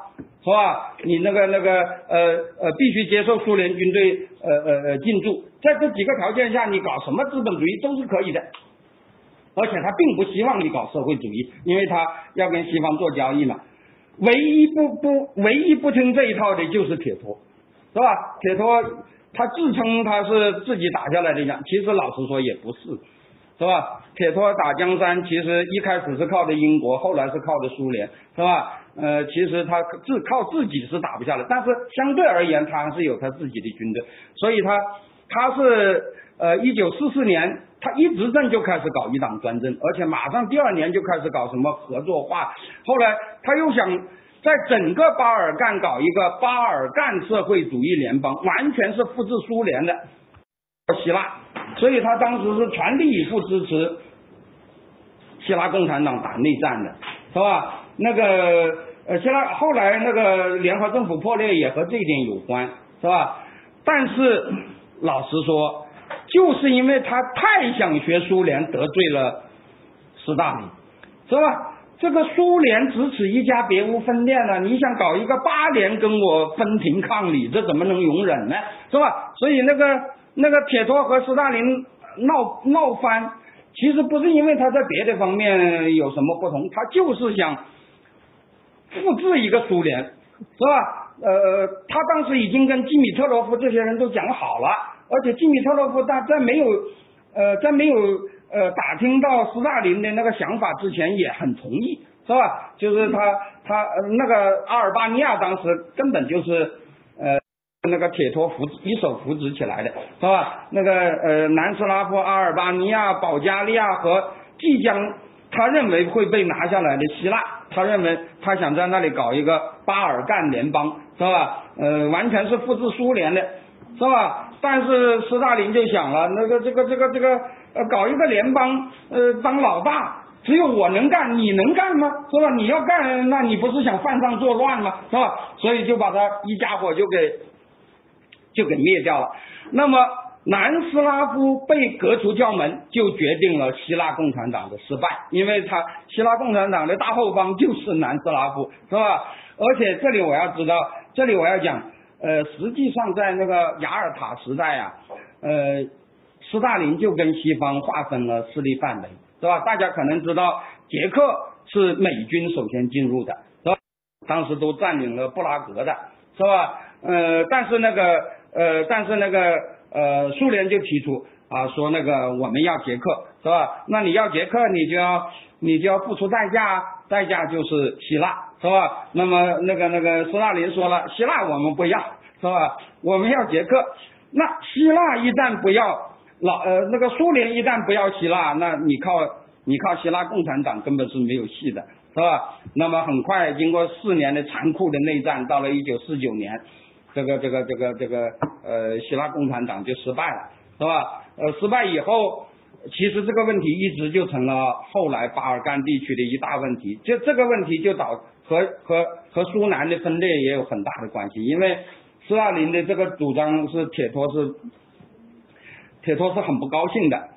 是吧？你那个那个呃呃必须接受苏联军队呃呃呃进驻，在这几个条件下，你搞什么资本主义都是可以的。而且他并不希望你搞社会主义，因为他要跟西方做交易嘛。唯一不不唯一不听这一套的就是铁托，是吧？铁托他自称他是自己打下来的江，其实老实说也不是，是吧？铁托打江山其实一开始是靠的英国，后来是靠的苏联，是吧？呃，其实他自靠自己是打不下来，但是相对而言他还是有他自己的军队，所以他他是呃一九四四年。他一执政就开始搞一党专政，而且马上第二年就开始搞什么合作化。后来他又想在整个巴尔干搞一个巴尔干社会主义联邦，完全是复制苏联的希腊。所以他当时是全力以赴支持希腊共产党打内战的，是吧？那个呃，希腊后来那个联合政府破裂也和这一点有关，是吧？但是老实说。就是因为他太想学苏联，得罪了斯大林，是吧？这个苏联只此一家，别无分店了。你想搞一个八连跟我分庭抗礼，这怎么能容忍呢？是吧？所以那个那个铁托和斯大林闹闹翻，其实不是因为他在别的方面有什么不同，他就是想复制一个苏联，是吧？呃，他当时已经跟基米特罗夫这些人都讲好了，而且基米特洛夫他在没有呃在没有呃打听到斯大林的那个想法之前也很同意，是吧？就是他他那个阿尔巴尼亚当时根本就是呃那个铁托扶一手扶植起来的，是吧？那个呃南斯拉夫、阿尔巴尼亚、保加利亚和即将他认为会被拿下来的希腊，他认为他想在那里搞一个巴尔干联邦。是吧？呃，完全是复制苏联的，是吧？但是斯大林就想了，那个这个这个这个呃，搞一个联邦，呃，当老大，只有我能干，你能干吗？是吧？你要干，那你不是想犯上作乱吗？是吧？所以就把他一家伙就给就给灭掉了。那么南斯拉夫被革除教门，就决定了希腊共产党的失败，因为他希腊共产党的大后方就是南斯拉夫，是吧？而且这里我要知道。这里我要讲，呃，实际上在那个雅尔塔时代啊，呃，斯大林就跟西方划分了势力范围，是吧？大家可能知道，捷克是美军首先进入的，是吧？当时都占领了布拉格的，是吧？呃，但是那个，呃，但是那个，呃，苏联就提出啊，说那个我们要捷克，是吧？那你要捷克，你就要你就要付出代价，代价就是希腊。是吧？那么那个那个斯大林说了，希腊我们不要，是吧？我们要捷克。那希腊一旦不要，老呃那个苏联一旦不要希腊，那你靠你靠希腊共产党根本是没有戏的，是吧？那么很快经过四年的残酷的内战，到了一九四九年，这个这个这个这个呃希腊共产党就失败了，是吧？呃失败以后。其实这个问题一直就成了后来巴尔干地区的一大问题，就这个问题就导和和和苏南的分裂也有很大的关系，因为斯大林的这个主张是铁托是铁托是很不高兴的，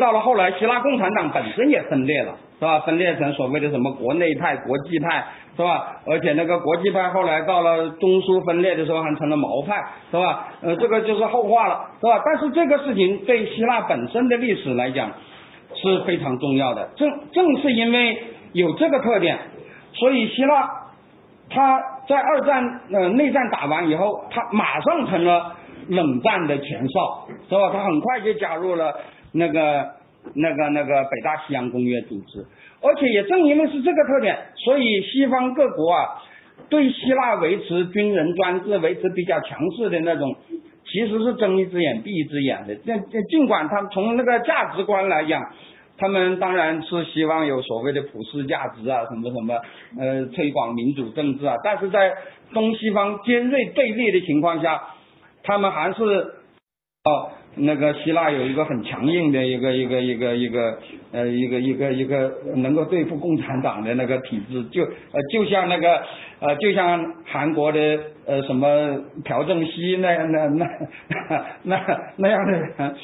到了后来希腊共产党本身也分裂了，是吧？分裂成所谓的什么国内派、国际派。是吧？而且那个国际派后来到了中苏分裂的时候，还成了毛派，是吧？呃，这个就是后话了，是吧？但是这个事情对希腊本身的历史来讲是非常重要的。正正是因为有这个特点，所以希腊他在二战呃内战打完以后，他马上成了冷战的前哨，是吧？他很快就加入了那个那个那个北大西洋公约组织。而且也正因为是这个特点，所以西方各国啊，对希腊维持军人专制、维持比较强势的那种，其实是睁一只眼闭一只眼的。这这尽管他从那个价值观来讲，他们当然是希望有所谓的普世价值啊，什么什么呃推广民主政治啊，但是在东西方尖锐对立的情况下，他们还是哦。那个希腊有一个很强硬的一个一个一个一个呃一个一个一个能够对付共产党的那个体制，就呃就像那个呃就像韩国的呃什么朴正熙那样那那那那样的人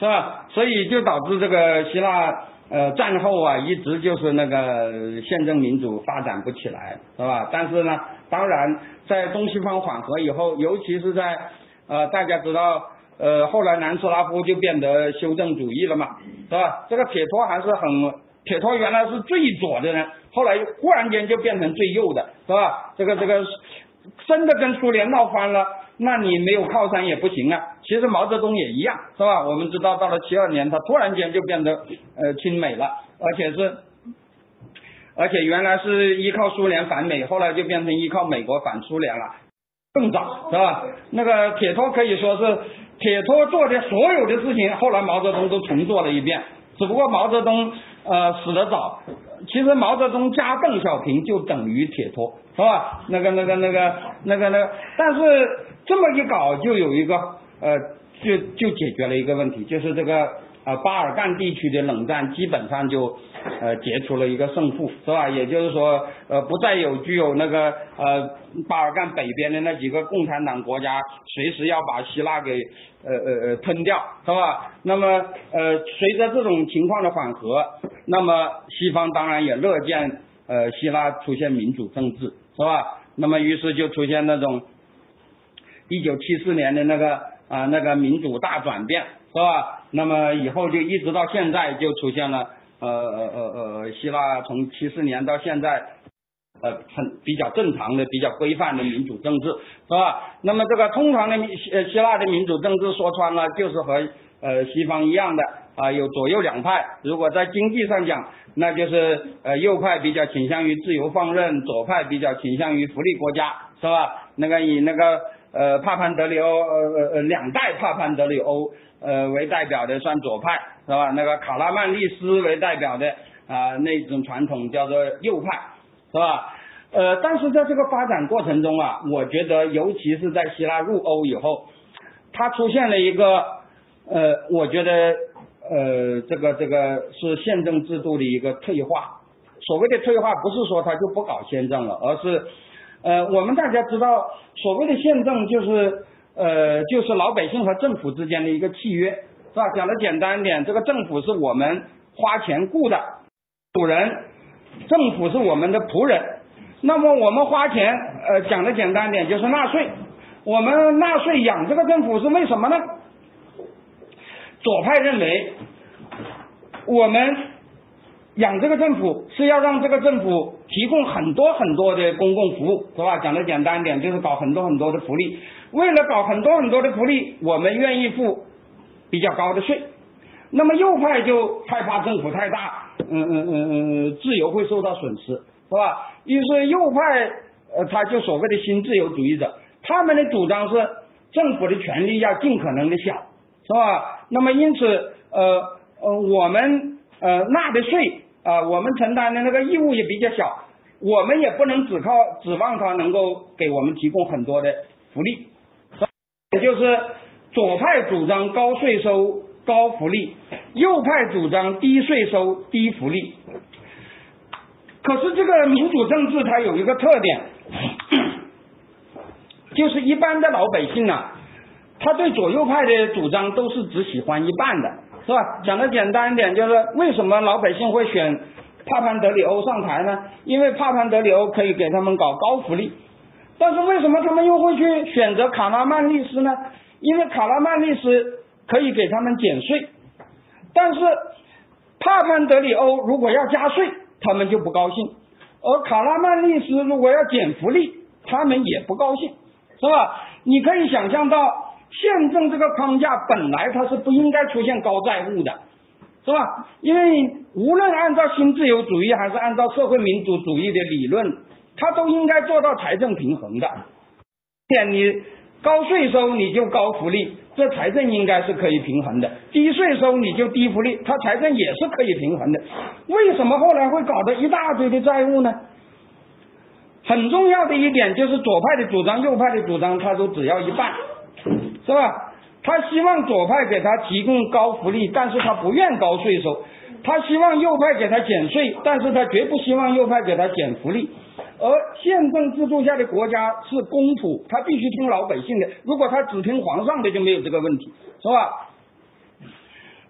是吧？所以就导致这个希腊呃战后啊一直就是那个宪政民主发展不起来是吧？但是呢，当然在东西方缓和以后，尤其是在呃大家知道。呃，后来南斯拉夫就变得修正主义了嘛，是吧？这个铁托还是很，铁托原来是最左的人，后来忽然间就变成最右的，是吧？这个这个真的跟苏联闹翻了，那你没有靠山也不行啊。其实毛泽东也一样，是吧？我们知道到了七二年，他突然间就变得呃亲美了，而且是，而且原来是依靠苏联反美，后来就变成依靠美国反苏联了，更早，是吧？那个铁托可以说是。铁托做的所有的事情，后来毛泽东都重做了一遍。只不过毛泽东呃死得早，其实毛泽东加邓小平就等于铁托，是吧？那个那个那个那个那个，但是这么一搞，就有一个呃，就就解决了一个问题，就是这个。啊，巴尔干地区的冷战基本上就呃结出了一个胜负，是吧？也就是说，呃，不再有具有那个呃巴尔干北边的那几个共产党国家随时要把希腊给呃呃呃吞掉，是吧？那么呃随着这种情况的缓和，那么西方当然也乐见呃希腊出现民主政治，是吧？那么于是就出现那种一九七四年的那个啊那个民主大转变。是吧？那么以后就一直到现在就出现了，呃呃呃呃，希腊从七四年到现在，呃，很比较正常的、比较规范的民主政治，是吧？那么这个通常的希希腊的民主政治说穿了就是和呃西方一样的啊，有左右两派。如果在经济上讲，那就是呃右派比较倾向于自由放任，左派比较倾向于福利国家，是吧？那个以那个呃帕潘德里欧呃呃呃两代帕潘德里欧呃为代表的算左派，是吧？那个卡拉曼利斯为代表的啊那种传统叫做右派，是吧？呃，但是在这个发展过程中啊，我觉得尤其是在希腊入欧以后，它出现了一个呃，我觉得。呃，这个这个是宪政制度的一个退化。所谓的退化，不是说他就不搞宪政了，而是呃，我们大家知道，所谓的宪政就是呃，就是老百姓和政府之间的一个契约，是吧？讲的简单一点，这个政府是我们花钱雇的主人，政府是我们的仆人。那么我们花钱，呃，讲的简单点就是纳税。我们纳税养这个政府是为什么呢？左派认为，我们养这个政府是要让这个政府提供很多很多的公共服务，是吧？讲的简单点，就是搞很多很多的福利。为了搞很多很多的福利，我们愿意付比较高的税。那么右派就害怕政府太大，嗯嗯嗯嗯，自由会受到损失，是吧？于是右派呃，他就所谓的新自由主义者，他们的主张是政府的权力要尽可能的小。是吧？那么因此，呃呃，我们呃纳的税啊，我们承担的那个义务也比较小，我们也不能只靠指望他能够给我们提供很多的福利。也就是左派主张高税收高福利，右派主张低税收低福利。可是这个民主政治它有一个特点，就是一般的老百姓啊。他对左右派的主张都是只喜欢一半的，是吧？讲的简单一点，就是为什么老百姓会选帕潘德里欧上台呢？因为帕潘德里欧可以给他们搞高福利。但是为什么他们又会去选择卡拉曼利斯呢？因为卡拉曼利斯可以给他们减税。但是帕潘德里欧如果要加税，他们就不高兴；而卡拉曼利斯如果要减福利，他们也不高兴，是吧？你可以想象到。宪政这个框架本来它是不应该出现高债务的，是吧？因为无论按照新自由主义还是按照社会民主主义的理论，它都应该做到财政平衡的。点你高税收你就高福利，这财政应该是可以平衡的；低税收你就低福利，它财政也是可以平衡的。为什么后来会搞得一大堆的债务呢？很重要的一点就是左派的主张、右派的主张，他都只要一半。是吧？他希望左派给他提供高福利，但是他不愿高税收；他希望右派给他减税，但是他绝不希望右派给他减福利。而宪政制度下的国家是公仆，他必须听老百姓的。如果他只听皇上的，就没有这个问题，是吧？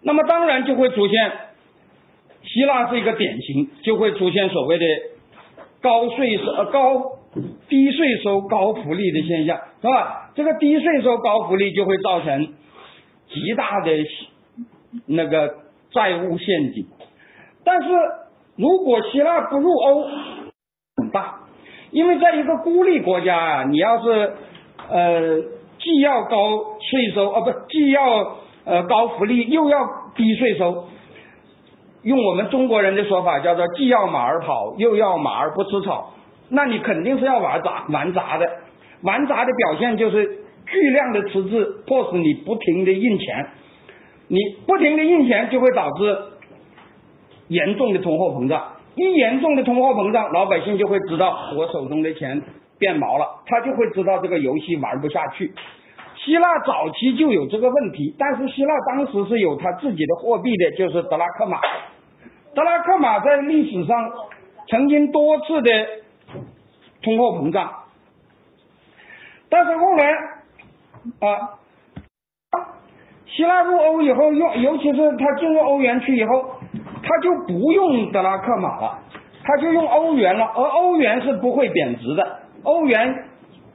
那么当然就会出现，希腊是一个典型，就会出现所谓的高税收、呃高。低税收高福利的现象是吧？这个低税收高福利就会造成极大的那个债务陷阱。但是如果希腊不入欧，很大，因为在一个孤立国家啊，你要是呃既要高税收啊不既要呃高福利又要低税收，用我们中国人的说法叫做既要马儿跑又要马儿不吃草。那你肯定是要玩砸玩砸的，玩砸的表现就是巨量的赤字，迫使你不停的印钱，你不停的印钱就会导致严重的通货膨胀，一严重的通货膨胀，老百姓就会知道我手中的钱变毛了，他就会知道这个游戏玩不下去。希腊早期就有这个问题，但是希腊当时是有他自己的货币的，就是德拉克马，德拉克马在历史上曾经多次的。通货膨胀，但是后来啊，希腊入欧以后用，尤其是他进入欧元区以后，他就不用德拉克马了，他就用欧元了，而欧元是不会贬值的，欧元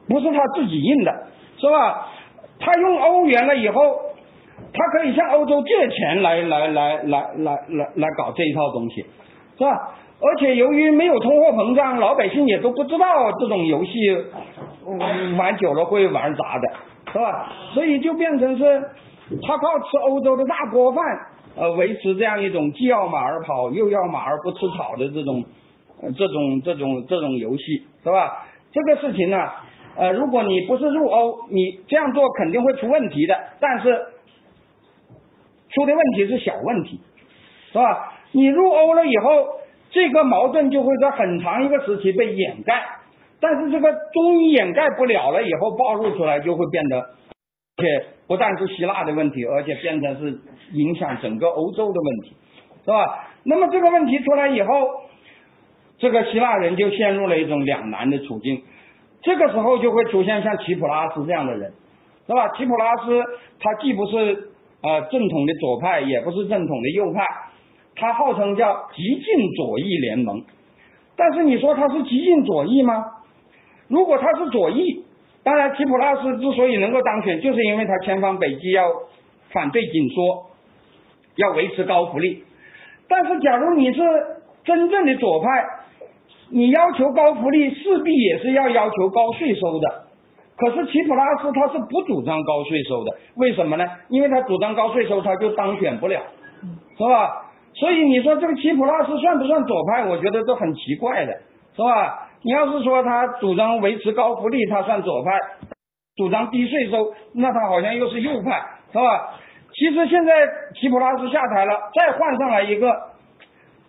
不是他自己印的，是吧？他用欧元了以后，他可以向欧洲借钱来来来来来来来搞这一套东西，是吧？而且由于没有通货膨胀，老百姓也都不知道这种游戏玩久了会玩砸的，是吧？所以就变成是他靠吃欧洲的大锅饭，呃，维持这样一种既要马儿跑又要马儿不吃草的这种这种这种这种游戏，是吧？这个事情呢，呃，如果你不是入欧，你这样做肯定会出问题的，但是出的问题是小问题，是吧？你入欧了以后。这个矛盾就会在很长一个时期被掩盖，但是这个终于掩盖不了了以后暴露出来就会变得，而且不但是希腊的问题，而且变成是影响整个欧洲的问题，是吧？那么这个问题出来以后，这个希腊人就陷入了一种两难的处境，这个时候就会出现像齐普拉斯这样的人，是吧？齐普拉斯他既不是呃正统的左派，也不是正统的右派。他号称叫极进左翼联盟，但是你说他是极进左翼吗？如果他是左翼，当然齐普拉斯之所以能够当选，就是因为他千方百计要反对紧缩，要维持高福利。但是假如你是真正的左派，你要求高福利，势必也是要要求高税收的。可是齐普拉斯他是不主张高税收的，为什么呢？因为他主张高税收，他就当选不了，是吧？所以你说这个齐普拉斯算不算左派？我觉得都很奇怪的，是吧？你要是说他主张维持高福利，他算左派；主张低税收，那他好像又是右派，是吧？其实现在齐普拉斯下台了，再换上来一个，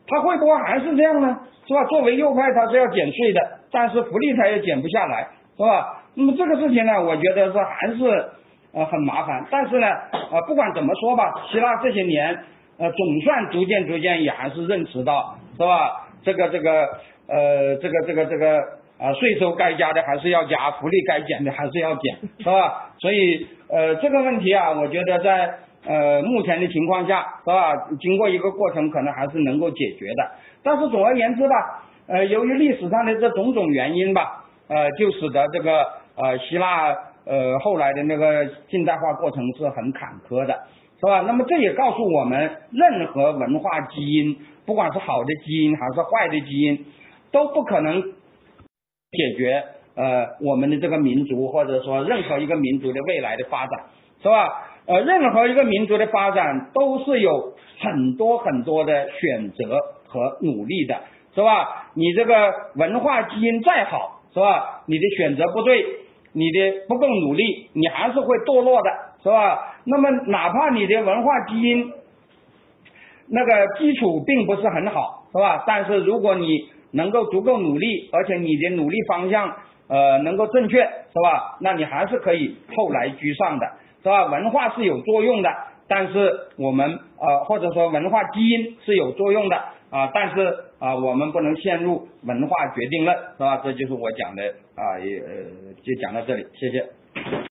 他会不会还是这样呢？是吧？作为右派，他是要减税的，但是福利他也减不下来，是吧？那么这个事情呢，我觉得是还是呃很麻烦。但是呢，呃，不管怎么说吧，希腊这些年。呃，总算逐渐逐渐也还是认识到，是吧？这个这个呃，这个这个这个啊，税收该加的还是要加，福利该减的还是要减，是吧？所以呃，这个问题啊，我觉得在呃目前的情况下，是吧？经过一个过程，可能还是能够解决的。但是总而言之吧，呃，由于历史上的这种种原因吧，呃，就使得这个呃希腊呃后来的那个近代化过程是很坎坷的。是吧？那么这也告诉我们，任何文化基因，不管是好的基因还是坏的基因，都不可能解决呃我们的这个民族或者说任何一个民族的未来的发展，是吧？呃，任何一个民族的发展都是有很多很多的选择和努力的，是吧？你这个文化基因再好，是吧？你的选择不对，你的不够努力，你还是会堕落的。是吧？那么哪怕你的文化基因那个基础并不是很好，是吧？但是如果你能够足够努力，而且你的努力方向呃能够正确，是吧？那你还是可以后来居上的，是吧？文化是有作用的，但是我们呃或者说文化基因是有作用的啊，但是啊我们不能陷入文化决定论，是吧？这就是我讲的啊也呃就讲到这里，谢谢。